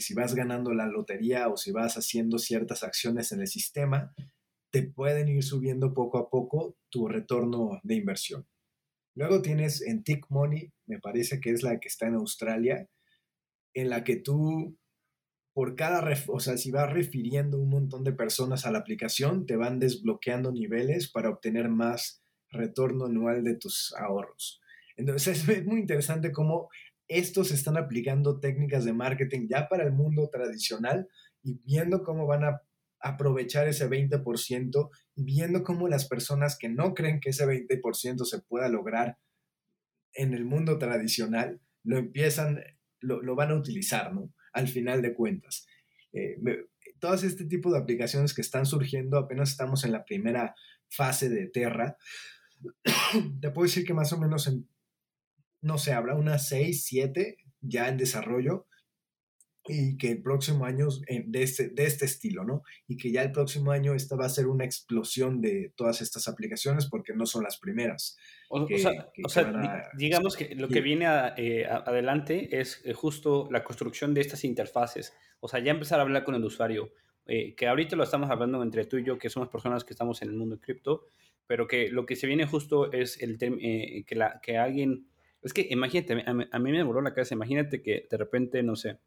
si vas ganando la lotería o si vas haciendo ciertas acciones en el sistema, te pueden ir subiendo poco a poco tu retorno de inversión. Luego tienes en Tick Money, me parece que es la que está en Australia, en la que tú, por cada, o sea, si vas refiriendo un montón de personas a la aplicación, te van desbloqueando niveles para obtener más retorno anual de tus ahorros. Entonces es muy interesante cómo estos están aplicando técnicas de marketing ya para el mundo tradicional y viendo cómo van a aprovechar ese 20% y viendo cómo las personas que no creen que ese 20% se pueda lograr en el mundo tradicional, lo empiezan, lo, van a utilizar, ¿no? Al final de cuentas. Eh, todas este tipo de aplicaciones que están surgiendo, apenas estamos en la primera fase de Terra. Te puedo decir que más o menos en, no sé, habrá unas 6, 7 ya en desarrollo y que el próximo año eh, de este, de este estilo, ¿no? Y que ya el próximo año esta va a ser una explosión de todas estas aplicaciones porque no son las primeras.
O, sea, digamos que lo que viene eh, adelante es eh, justo la construcción de estas interfaces, o sea, ya empezar a hablar con el usuario, que ahorita lo estamos hablando entre tú y yo, que somos personas que estamos en el mundo de cripto, pero que lo que se viene justo es el que, la, que alguien... Es que imagínate, a mí, a mí me voló la cabeza, imagínate que de repente, no sé,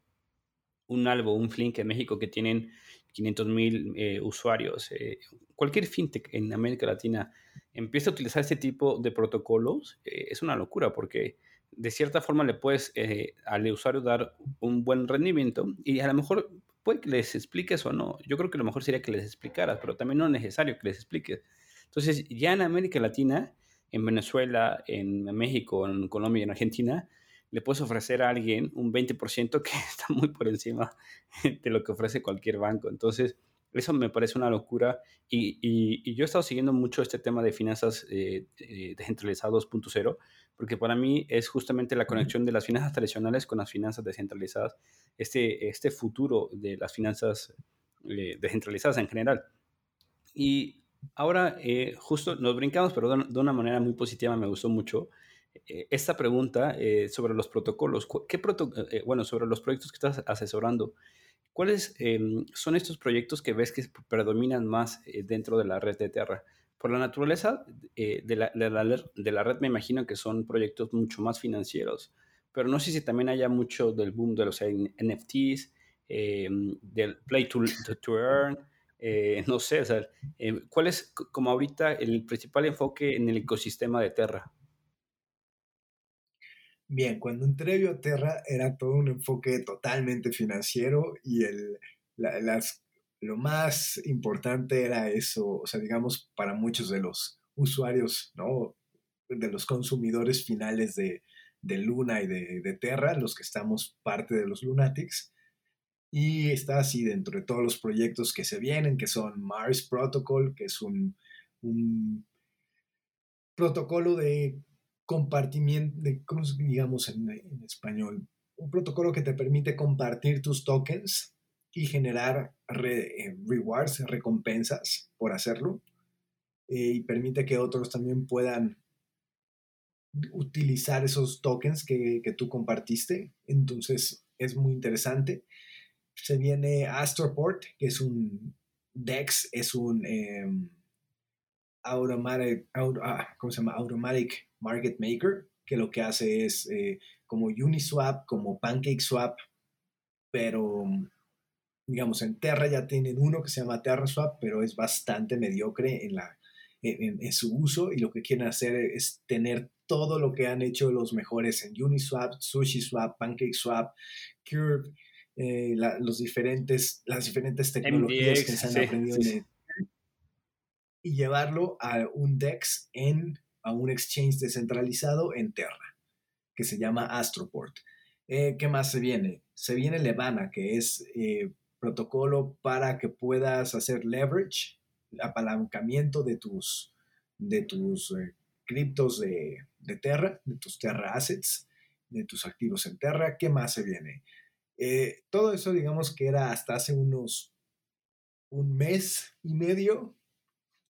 un Albo, un Flink en México que tienen 500 mil eh, usuarios, eh, cualquier fintech en América Latina empieza a utilizar este tipo de protocolos, eh, es una locura porque de cierta forma le puedes al usuario dar un buen rendimiento y a lo mejor puede que les expliques o no. Yo creo que lo mejor sería que les explicaras, pero también no es necesario que les expliques. Entonces, ya en América Latina, en Venezuela, en México, en Colombia y en Argentina, le puedes ofrecer a alguien un 20% que está muy por encima de lo que ofrece cualquier banco. Entonces, eso me parece una locura y, y, yo he estado siguiendo mucho este tema de finanzas eh, eh, descentralizadas 2.0 porque para mí es justamente la conexión de las finanzas tradicionales con las finanzas descentralizadas, este, este futuro de las finanzas eh, descentralizadas en general. Y ahora justo nos brincamos, pero de, una manera muy positiva, me gustó mucho, eh, esta pregunta eh, sobre los protocolos. ¿Qué eh, bueno, sobre los proyectos que estás asesorando. ¿Cuáles em, son estos proyectos que ves que predominan más dentro de la red de Terra? Por la naturaleza de la, de, la, red me imagino que son proyectos mucho más financieros, pero no sé si también haya mucho del boom de los NFTs, em, del play to, earn, no sé, o sea, ¿cuál es como ahorita el principal enfoque en el ecosistema de Terra?
Bien, cuando entré a Bioterra era todo un enfoque totalmente financiero y el, las, lo más importante era eso, o sea, digamos, para muchos de los usuarios, ¿no? De los consumidores finales de, de Luna y de, de, Terra, los que estamos parte de los Lunatics. Y está así dentro de todos los proyectos que se vienen, que son Mars Protocol, que es un, protocolo de compartimiento, de, ¿cómo digamos en, español? Un protocolo que te permite compartir tus tokens y generar eh, rewards, recompensas por hacerlo. Eh, y permite que otros también puedan utilizar esos tokens que, que, tú compartiste. Entonces es muy interesante. Se viene Astroport, que es un DEX, es un em, automatic, ah. Automatic Market Maker, que lo que hace es eh, como Uniswap, como PancakeSwap, pero digamos, en Terra ya tienen uno que se llama TerraSwap, pero es bastante mediocre en, la, en, su uso y lo que quieren hacer es tener todo lo que han hecho los mejores en Uniswap, SushiSwap, PancakeSwap, Curve, eh, los diferentes, las diferentes tecnologías que se han aprendido y llevarlo a un DEX en a un exchange descentralizado en Terra, que se llama Astroport. Eh, ¿Qué más se viene? Se viene Levana, que es eh, protocolo para que puedas hacer leverage, apalancamiento de tus, de tus eh, criptos de, de, Terra, de tus Terra Assets, de tus activos en Terra. ¿Qué más se viene? Todo eso, digamos que era hasta hace unos un mes y medio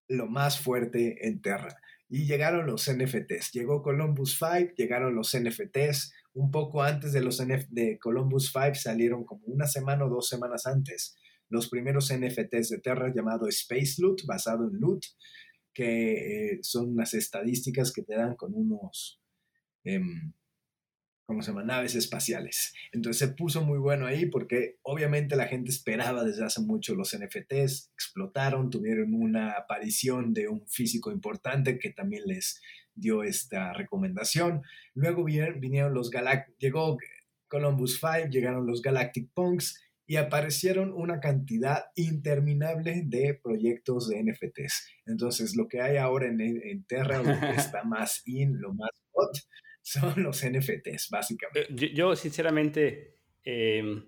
lo más fuerte en Terra. Y llegaron los NFTs. Llegó Columbus 5, llegaron los NFTs. Un poco antes de los de Columbus 5 salieron como una semana o dos semanas antes los primeros NFTs de Terra llamado Space Loot, basado en Loot, que eh, son unas estadísticas que te dan con unos, em, ¿cómo se llama? Naves espaciales. Entonces se puso muy bueno ahí porque obviamente la gente esperaba desde hace mucho los NFTs, explotaron, tuvieron una aparición de un físico importante que también les dio esta recomendación. Luego vinieron, los Galactic, llegó Columbus 5, llegaron los Galactic Punks y aparecieron una cantidad interminable de proyectos de NFTs. Entonces, lo que hay ahora en, en Terra, lo que está más in, lo más hot, son los NFTs, básicamente.
Eh, yo, sinceramente, em,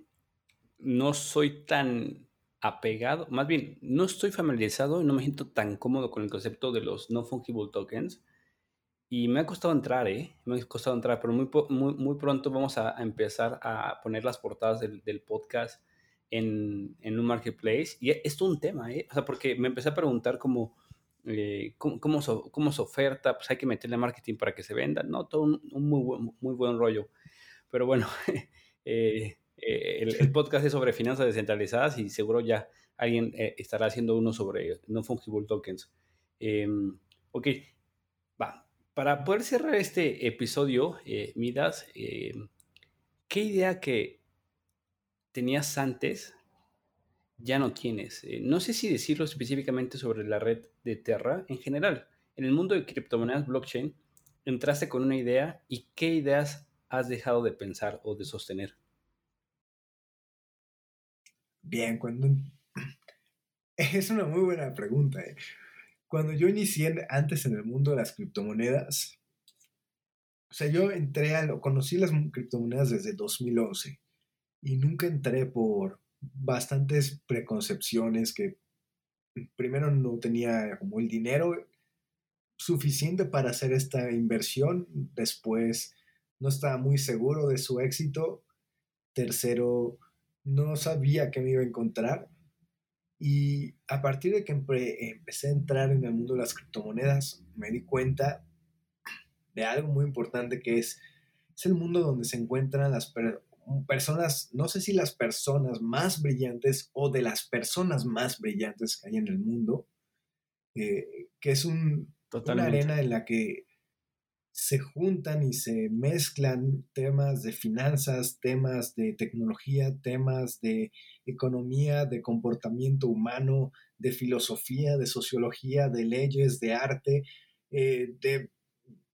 no soy tan apegado, más bien, no estoy familiarizado y no me siento tan cómodo con el concepto de los no fungible tokens. Y me ha costado entrar, ¿eh? Me ha costado entrar, pero muy, muy, muy pronto vamos a, empezar a poner las portadas del, del podcast en, en, un marketplace. Y es todo un tema, ¿eh? O sea, porque me empecé a preguntar como eh, ¿cómo, cómo, se oferta, pues hay que meterle marketing para que se venda, ¿no? Todo un, muy, buen, muy buen rollo. Pero bueno, eh, eh, el, podcast es sobre finanzas descentralizadas y seguro ya alguien estará haciendo uno sobre no fungible tokens. Em, ok, va. Para poder cerrar este episodio, Midas, em, ¿qué idea que tenías antes ya no tienes. Eh, no sé si decirlo específicamente sobre la red de Terra en general. En el mundo de criptomonedas blockchain, entraste con una idea y qué ideas has dejado de pensar o de sostener.
Bien, cuando... Es una muy buena pregunta. Eh. Cuando yo inicié antes en el mundo de las criptomonedas, o sea, yo entré a lo, conocí las criptomonedas desde 2011 y nunca entré por, bastantes preconcepciones que primero no tenía como el dinero suficiente para hacer esta inversión, después no estaba muy seguro de su éxito, tercero no sabía qué me iba a encontrar y a partir de que empecé a entrar en el mundo de las criptomonedas me di cuenta de algo muy importante que es, es el mundo donde se encuentran las, personas, no sé si las personas más brillantes o de las personas más brillantes que hay en el mundo, eh, que es un, una arena en la que se juntan y se mezclan temas de finanzas, temas de tecnología, temas de economía, de comportamiento humano, de filosofía, de sociología, de leyes, de arte, eh, de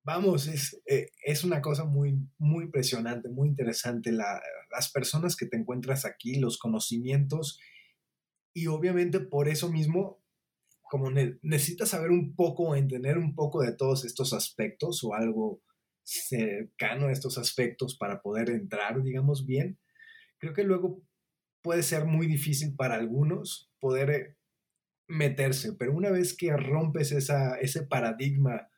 vamos, es, eh, es una cosa muy, muy impresionante, muy interesante. las personas que te encuentras aquí, los conocimientos, y obviamente por eso mismo, como necesitas saber un poco, entender un poco de todos estos aspectos o algo cercano a estos aspectos para poder entrar, digamos, bien, creo que luego puede ser muy difícil para algunos poder eh, meterse, pero una vez que rompes esa, ese paradigma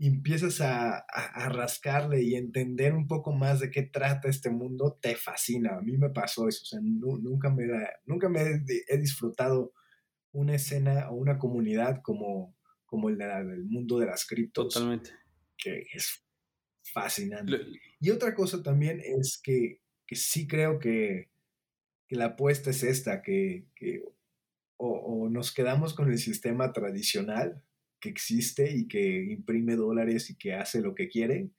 y empiezas a, rascarle y entender un poco más de qué trata este mundo, te fascina. A mí me pasó eso, o sea, nunca me, nunca me he, disfrutado una escena o una comunidad como, como el del mundo de las criptos.
Totalmente.
Que es fascinante. y otra cosa también es que, que sí creo que, que, la apuesta es esta, que, que o, o nos quedamos con el sistema tradicional que existe y que imprime dólares y que hace lo que quiere,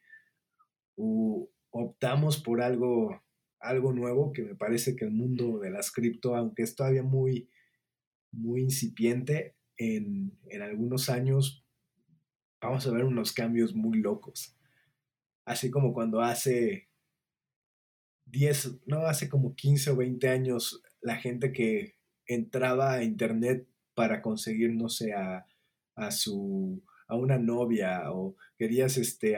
o optamos por algo, algo nuevo que me parece que el mundo de las cripto, aunque es todavía muy, muy incipiente, en, en algunos años vamos a ver unos cambios muy locos. así como cuando hace 10, no, hace como 15 o 20 años la gente que entraba a internet para conseguir, no sé, a, su, a una novia o querías, este,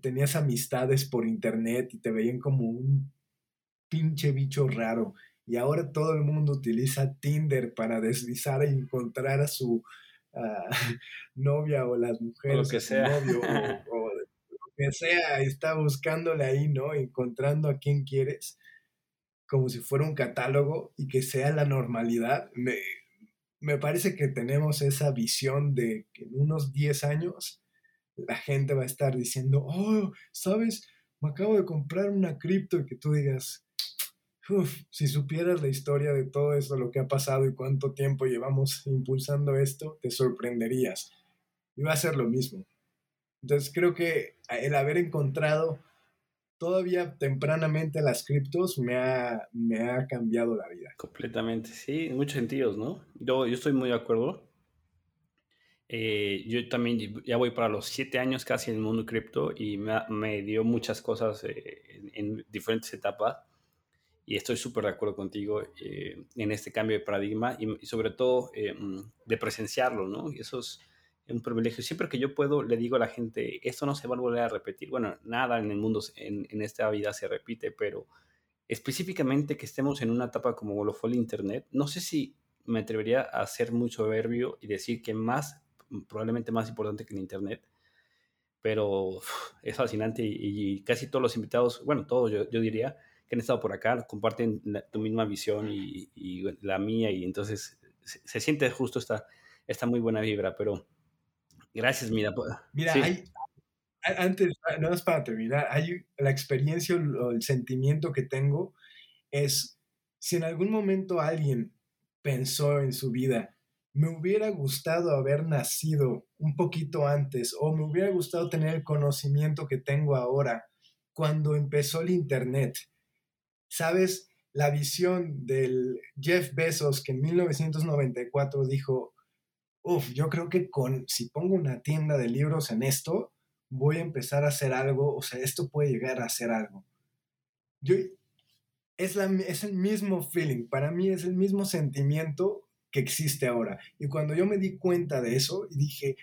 tenías amistades por internet y te veían como un pinche bicho raro. Y ahora todo el mundo utiliza Tinder para deslizar e encontrar a su novia o las mujeres,
o que sea.
novio o, lo que sea, está buscándole ahí, ¿no? Encontrando a quien quieres, como si fuera un catálogo y que sea la normalidad. Me, me parece que tenemos esa visión de que en unos 10 años la gente va a estar diciendo, oh, ¿sabes? Me acabo de comprar una cripto y que tú digas, Uf, si supieras la historia de todo eso, lo que ha pasado y cuánto tiempo llevamos impulsando esto, te sorprenderías. Y va a ser lo mismo. Entonces creo que el haber encontrado todavía tempranamente las criptos me ha, me ha cambiado la vida.
Completamente, sí, en muchos sentidos, ¿no? Yo, yo estoy muy de acuerdo. Eh, yo también ya voy para los siete años casi en el mundo cripto y me, me dio muchas cosas eh, en, diferentes etapas y estoy súper de acuerdo contigo eh, en este cambio de paradigma y, sobre todo de presenciarlo, ¿no? Y eso es un privilegio. Siempre que yo puedo, le digo a la gente, esto no se va a volver a repetir. Bueno, nada en el mundo, en, en esta vida se repite, pero específicamente que estemos en una etapa como lo fue el Internet, no sé si me atrevería a hacer mucho soberbio y decir que más probablemente más importante que el Internet, pero es fascinante y, casi todos los invitados, bueno, todos yo, diría, que han estado por acá, comparten tu misma visión y, la mía y entonces se, siente justo esta, esta muy buena vibra, pero gracias, mira.
Mira, hay, antes, no es para terminar, hay la experiencia o el sentimiento que tengo es, si en algún momento alguien pensó en su vida, me hubiera gustado haber nacido un poquito antes o me hubiera gustado tener el conocimiento que tengo ahora cuando empezó el Internet. ¿Sabes? La visión del Jeff Bezos que en 1994 dijo, uff, yo creo que con, si pongo una tienda de libros en esto, voy a empezar a hacer algo, o sea, esto puede llegar a ser algo. Yo, es, la, es el mismo feeling, para mí es el mismo sentimiento que existe ahora. Y cuando yo me di cuenta de eso y dije,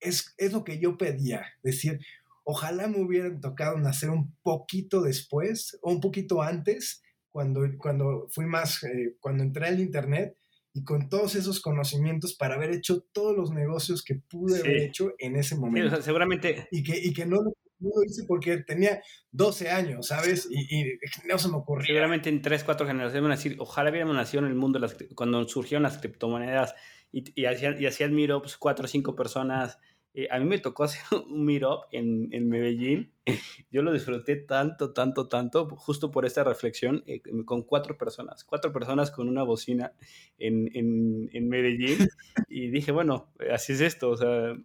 es, es lo que yo pedía, decir, ojalá me hubieran tocado nacer un poquito después o un poquito antes, cuando, cuando fui más, eh, cuando entré al Internet y con todos esos conocimientos para haber hecho todos los negocios que pude haber hecho en ese momento.
seguramente.
Y que, y que no, no lo hice porque tenía 12 años, ¿sabes? Y, no se me ocurrió.
Seguramente en 3, 4 generaciones van a decir, ojalá hubiéramos nacido en el mundo cuando surgieron las criptomonedas y, y hacían, y hacían meetups 4 o 5 personas eh, a mí me tocó hacer un meetup en, en, Medellín. Yo lo disfruté tanto, tanto, tanto, justo por esta reflexión, eh, con cuatro personas, cuatro personas con una bocina en, en, en, Medellín. Y dije, bueno, así es esto, o sea,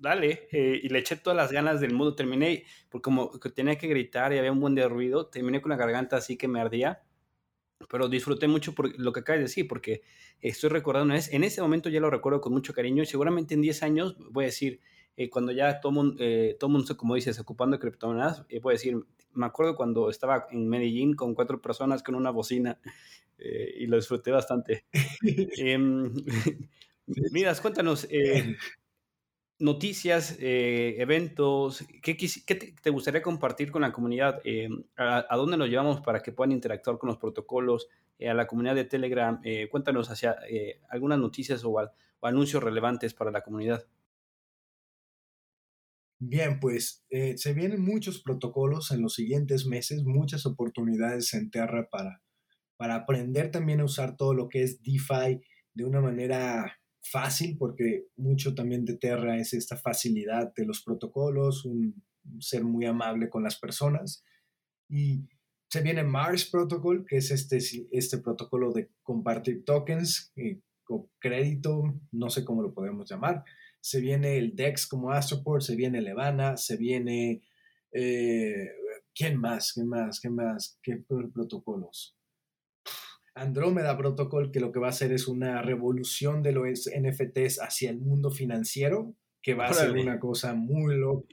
dale. Eh, y le eché todas las ganas del mundo. Terminé, porque como que tenía que gritar y había un buen de ruido, terminé con la garganta así que me ardía pero disfruté mucho por lo que acabas de decir, porque estoy recordando una vez, en ese momento ya lo recuerdo con mucho cariño y seguramente en 10 años voy a decir, eh, cuando ya todo mundo, eh, todo mundo, como dices, ocupando criptomonedas, eh, a decir, me acuerdo cuando estaba en Medellín con cuatro personas con una bocina y lo disfruté bastante. Em, miras, cuéntanos, noticias, eventos, ¿qué, qué te, gustaría compartir con la comunidad? A, dónde nos llevamos para que puedan interactuar con los protocolos? a la comunidad de Telegram, cuéntanos hacia algunas noticias o, anuncios relevantes para la comunidad.
Bien, pues eh, se vienen muchos protocolos en los siguientes meses, muchas oportunidades en Terra para, para aprender también a usar todo lo que es DeFi de una manera fácil, porque mucho también de Terra es esta facilidad de los protocolos, un, ser muy amable con las personas. Y se viene Mars Protocol, que es este, este protocolo de compartir tokens eh, o crédito, no sé cómo lo podemos llamar, se viene el DEX como Astroport, se viene Levana, se viene... Eh, ¿Quién más? ¿Quién más? ¿Qué más? ¿Qué protocolos? Andrómeda Protocol, que lo que va a hacer es una revolución de los NFTs hacia el mundo financiero, que va a ser una cosa muy loca.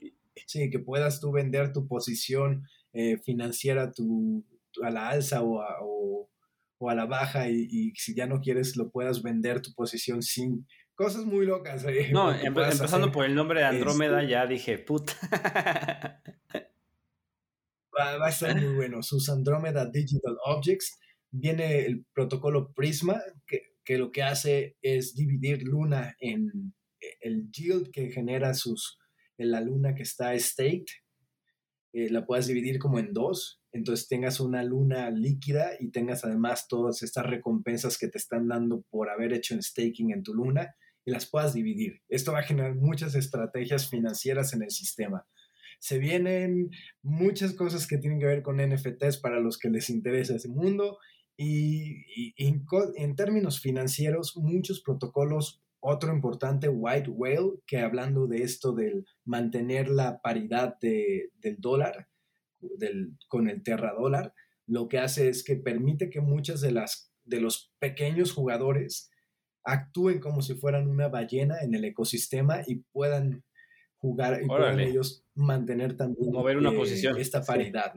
Sí, que puedas tú vender tu posición eh, financiera tu, a la alza o a, o, a la baja y, si ya no quieres lo puedas vender tu posición sin cosas muy locas.
Eh, no, empezando por el nombre de Andrómeda este ya dije, puta.
Va, va, a ser muy bueno. Sus Andrómeda Digital Objects. Viene el protocolo Prisma, que, que lo que hace es dividir Luna en el yield que genera sus, en la Luna que está staked. Eh, la puedes dividir como en dos, entonces tengas una luna líquida y tengas además todas estas recompensas que te están dando por haber hecho un staking en tu luna las puedas dividir. Esto va a generar muchas estrategias financieras en el sistema. Se vienen muchas cosas que tienen que ver con NFTs para los que les interesa ese mundo y, en, términos financieros, muchos protocolos, otro importante, White Whale, que hablando de esto del mantener la paridad del dólar del, con el Terra dólar, lo que hace es que permite que muchas de las de los pequeños jugadores actúen como si fueran una ballena en el ecosistema y puedan jugar y puedan ellos mantener también
mover una eh, posición
esta paridad,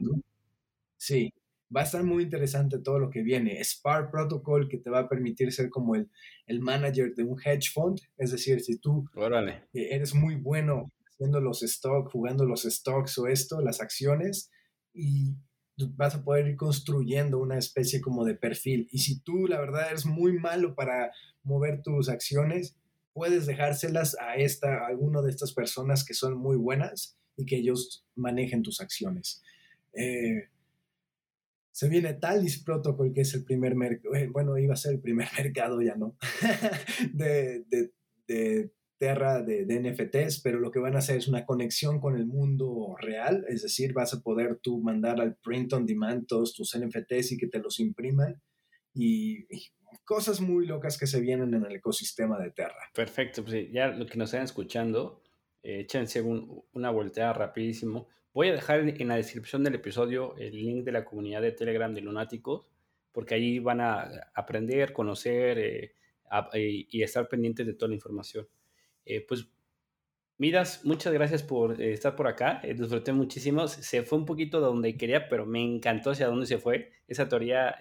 sí va a estar muy interesante todo lo que viene. Spark Protocol que te va a permitir ser como el, el manager de un hedge fund, es decir, si tú eres muy bueno haciendo los stocks, jugando los stocks o esto, las acciones, y vas a poder ir construyendo una especie como de perfil. Y si tú, la verdad, eres muy malo para mover tus acciones, puedes dejárselas a esta, a alguno de estas personas que son muy buenas y que ellos manejen tus acciones. Eh, se viene Talis Protocol, que es el primer mercado, eh, bueno, iba a ser el primer mercado, ya no, de, de, de Terra, de, de, NFTs, pero lo que van a hacer es una conexión con el mundo real, es decir, vas a poder tú mandar al print on demand todos tus NFTs y que te los impriman y, cosas muy locas que se vienen en el ecosistema de Terra.
Perfecto, pues ya lo que nos están escuchando, eh, échense una volteada rapidísimo Voy a dejar en la descripción del episodio el link de la comunidad de Telegram de Lunáticos, porque ahí van a aprender, conocer eh, y estar pendientes de toda la información. Eh, pues, Midas, muchas gracias por eh, estar por acá. disfruté muchísimo. Se fue un poquito de donde quería, pero me encantó hacia dónde se fue. Esa teoría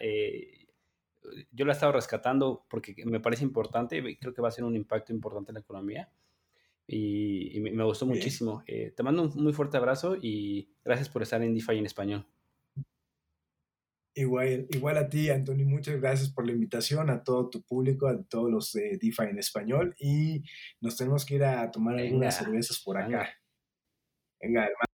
yo la he estado rescatando porque me parece importante y creo que va a ser un impacto importante en la economía y, me, gustó muchísimo. Eh, te mando un muy fuerte abrazo y gracias por estar en DeFi en español.
Igual, igual a ti, Anthony, muchas gracias por la invitación, a todo tu público, a todos los de DeFi en español y nos tenemos que ir a tomar algunas cervezas por acá. Venga, hermano.